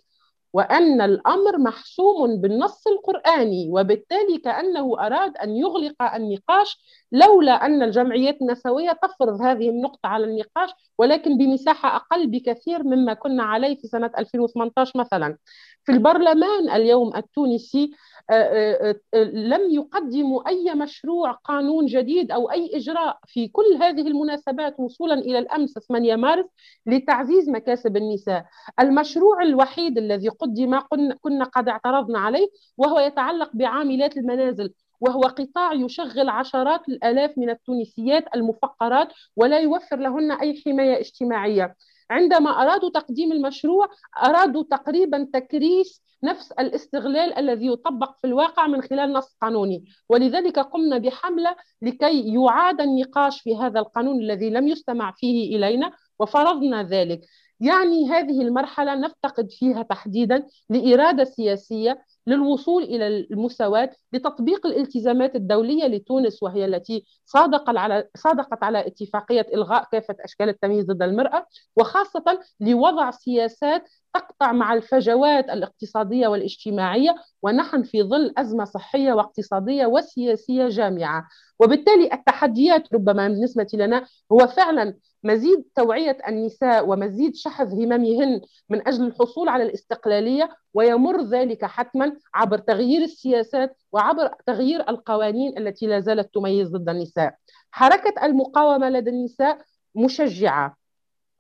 وأن الأمر محسوم بالنص القرآني وبالتالي كأنه أراد أن يغلق النقاش لولا أن الجمعيات النسوية تفرض هذه النقطة على النقاش ولكن بمساحة أقل بكثير مما كنا عليه في سنة 2018 مثلا. في البرلمان اليوم التونسي آه، آه، آه، لم يقدموا أي مشروع قانون جديد أو أي إجراء في كل هذه المناسبات وصولا إلى الأمس 8 مارس لتعزيز مكاسب النساء. المشروع الوحيد الذي قدم كنا قد اعترضنا عليه وهو يتعلق بعاملات المنازل. وهو قطاع يشغل عشرات الآلاف من التونسيات المفقرات ولا يوفر لهن أي حماية اجتماعية. عندما أرادوا تقديم المشروع أرادوا تقريبا تكريس نفس الاستغلال الذي يطبق في الواقع من خلال نص قانوني. ولذلك قمنا بحملة لكي يعاد النقاش في هذا القانون الذي لم يستمع فيه إلينا وفرضنا ذلك. يعني هذه المرحلة نفتقد فيها تحديدا لإرادة سياسية للوصول إلى المساواه لتطبيق الالتزامات الدولية لتونس وهي التي صادق على صادقت على اتفاقية إلغاء كافة أشكال التمييز ضد المرأة وخاصة لوضع سياسات تقطع مع الفجوات الاقتصادية والاجتماعية ونحن في ظل أزمة صحية واقتصادية وسياسية جامعة. وبالتالي التحديات ربما بالنسبة لنا هو فعلا مزيد توعية النساء ومزيد شحذ هممهن من أجل الحصول على الاستقلالية ويمر ذلك حتما عبر تغيير السياسات وعبر تغيير القوانين التي لا زالت تميز ضد النساء. حركة المقاومة لدى النساء مشجعة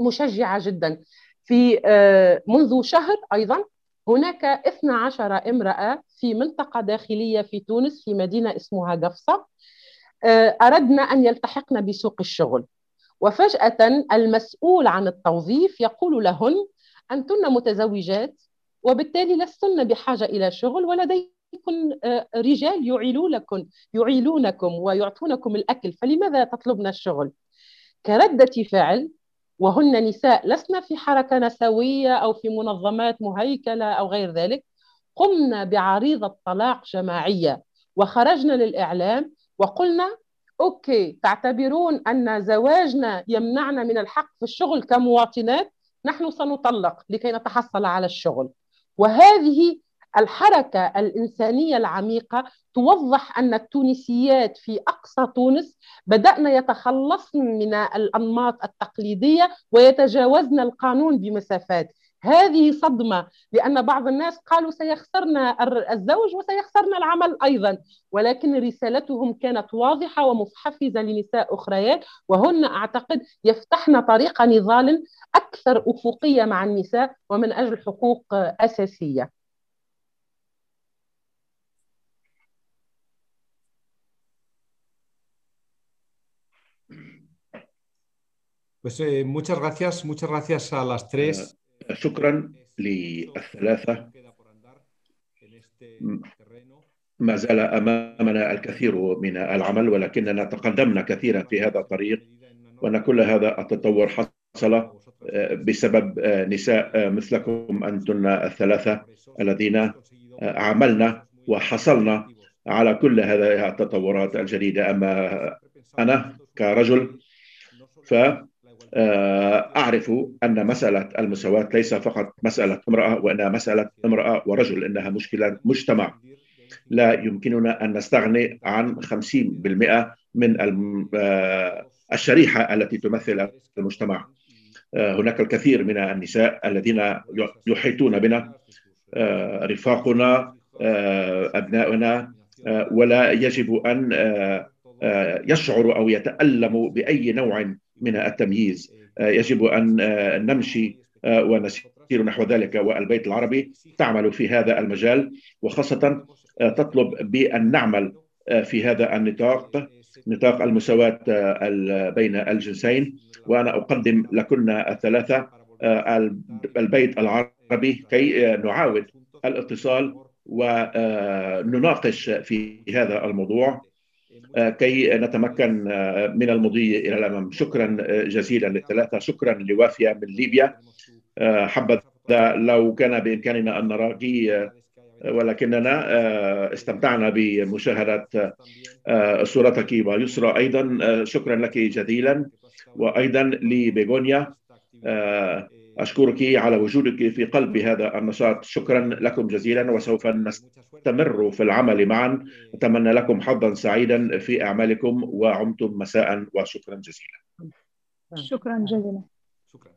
مشجعة جدا في آه، منذ شهر أيضا هناك 12 امرأة في منطقة داخلية في تونس في مدينة اسمها قفصة آه، أردنا أن يلتحقن بسوق الشغل وفجأة المسؤول عن التوظيف يقول لهن انتن متزوجات وبالتالي لستن بحاجة إلى شغل ولديكم آه، رجال يعيلونكم يعيلونكم ويعطونكم الأكل فلماذا تطلبن الشغل؟ كردة فعل وهن نساء لسنا في حركة نسوية أو في منظمات مهيكلة أو غير ذلك قمنا بعريضة طلاق جماعية وخرجنا للإعلام وقلنا أوكي تعتبرون أن زواجنا يمنعنا من الحق في الشغل كمواطنات نحن سنطلق لكي نتحصل على الشغل. وهذه الحركة الإنسانية العميقة توضح أن التونسيات في أقصى تونس بدأنا يتخلصن من الأنماط التقليدية ويتجاوزن القانون بمسافات. هذه صدمة لأن بعض الناس قالوا سيخسرنا الزوج وسيخسرنا العمل أيضا. ولكن رسالتهم كانت واضحة ومحفزة لنساء أخريات وهن أعتقد يفتحن طريق نضال أكثر أفقية مع النساء ومن أجل حقوق أساسية. Pues eh, muchas gracias, muchas gracias a las tres. شكرا للثلاثة. ما زال أمامنا الكثير من العمل ولكننا تقدمنا كثيرا في هذا الطريق وأن كل هذا التطور حصل بسبب نساء مثلكم أنتن الثلاثة الذين عملنا وحصلنا على كل هذه التطورات الجديدة. أما أنا كرجل ف آه، أعرف أن مسألة المساواة ليس فقط مسألة امرأة وإنها مسألة امرأة ورجل إنها مشكلة مجتمع. لا يمكننا أن نستغني عن 50% من آه، الشريحة التي تمثل المجتمع. آه، هناك الكثير من النساء الذين يحيطون بنا. رفاقنا أبناؤنا ولا يجب أن يشعروا أو يتألموا بأي نوع من التمييز. آه، يجب أن آه، نمشي آه، ونسير نحو ذلك والبيت العربي تعمل في هذا المجال وخاصة تطلب بأن نعمل في هذا النطاق نطاق المساواة بين الجنسين. وأنا أقدم لكن الثلاثة البيت العربي كي نعاود الاتصال ونناقش في هذا الموضوع. كي نتمكن آه، من المضي إلى الأمام. شكرا آه، جزيلا للثلاثة. شكرا لوافيا من ليبيا. حبذا لو كان بإمكاننا أن نراك ولكننا استمتعنا بمشاهدة صورتك ويسرى أيضا. شكرا لك جزيلا. وأيضا لبيغونيا. أشكرك على وجودك في قلب هذا النشاط. شكرا لكم جزيلا وسوف نستمر في العمل معا. أتمنى لكم حظا سعيدا في أعمالكم وعمتم مساء وشكرا جزيلا. شكرا جزيلا. شكرا.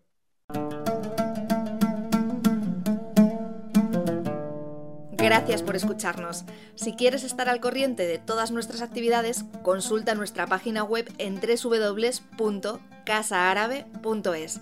Gracias por escucharnos. Si quieres estar al corriente de todas nuestras actividades, consulta nuestra página web en www.casaarabe.es.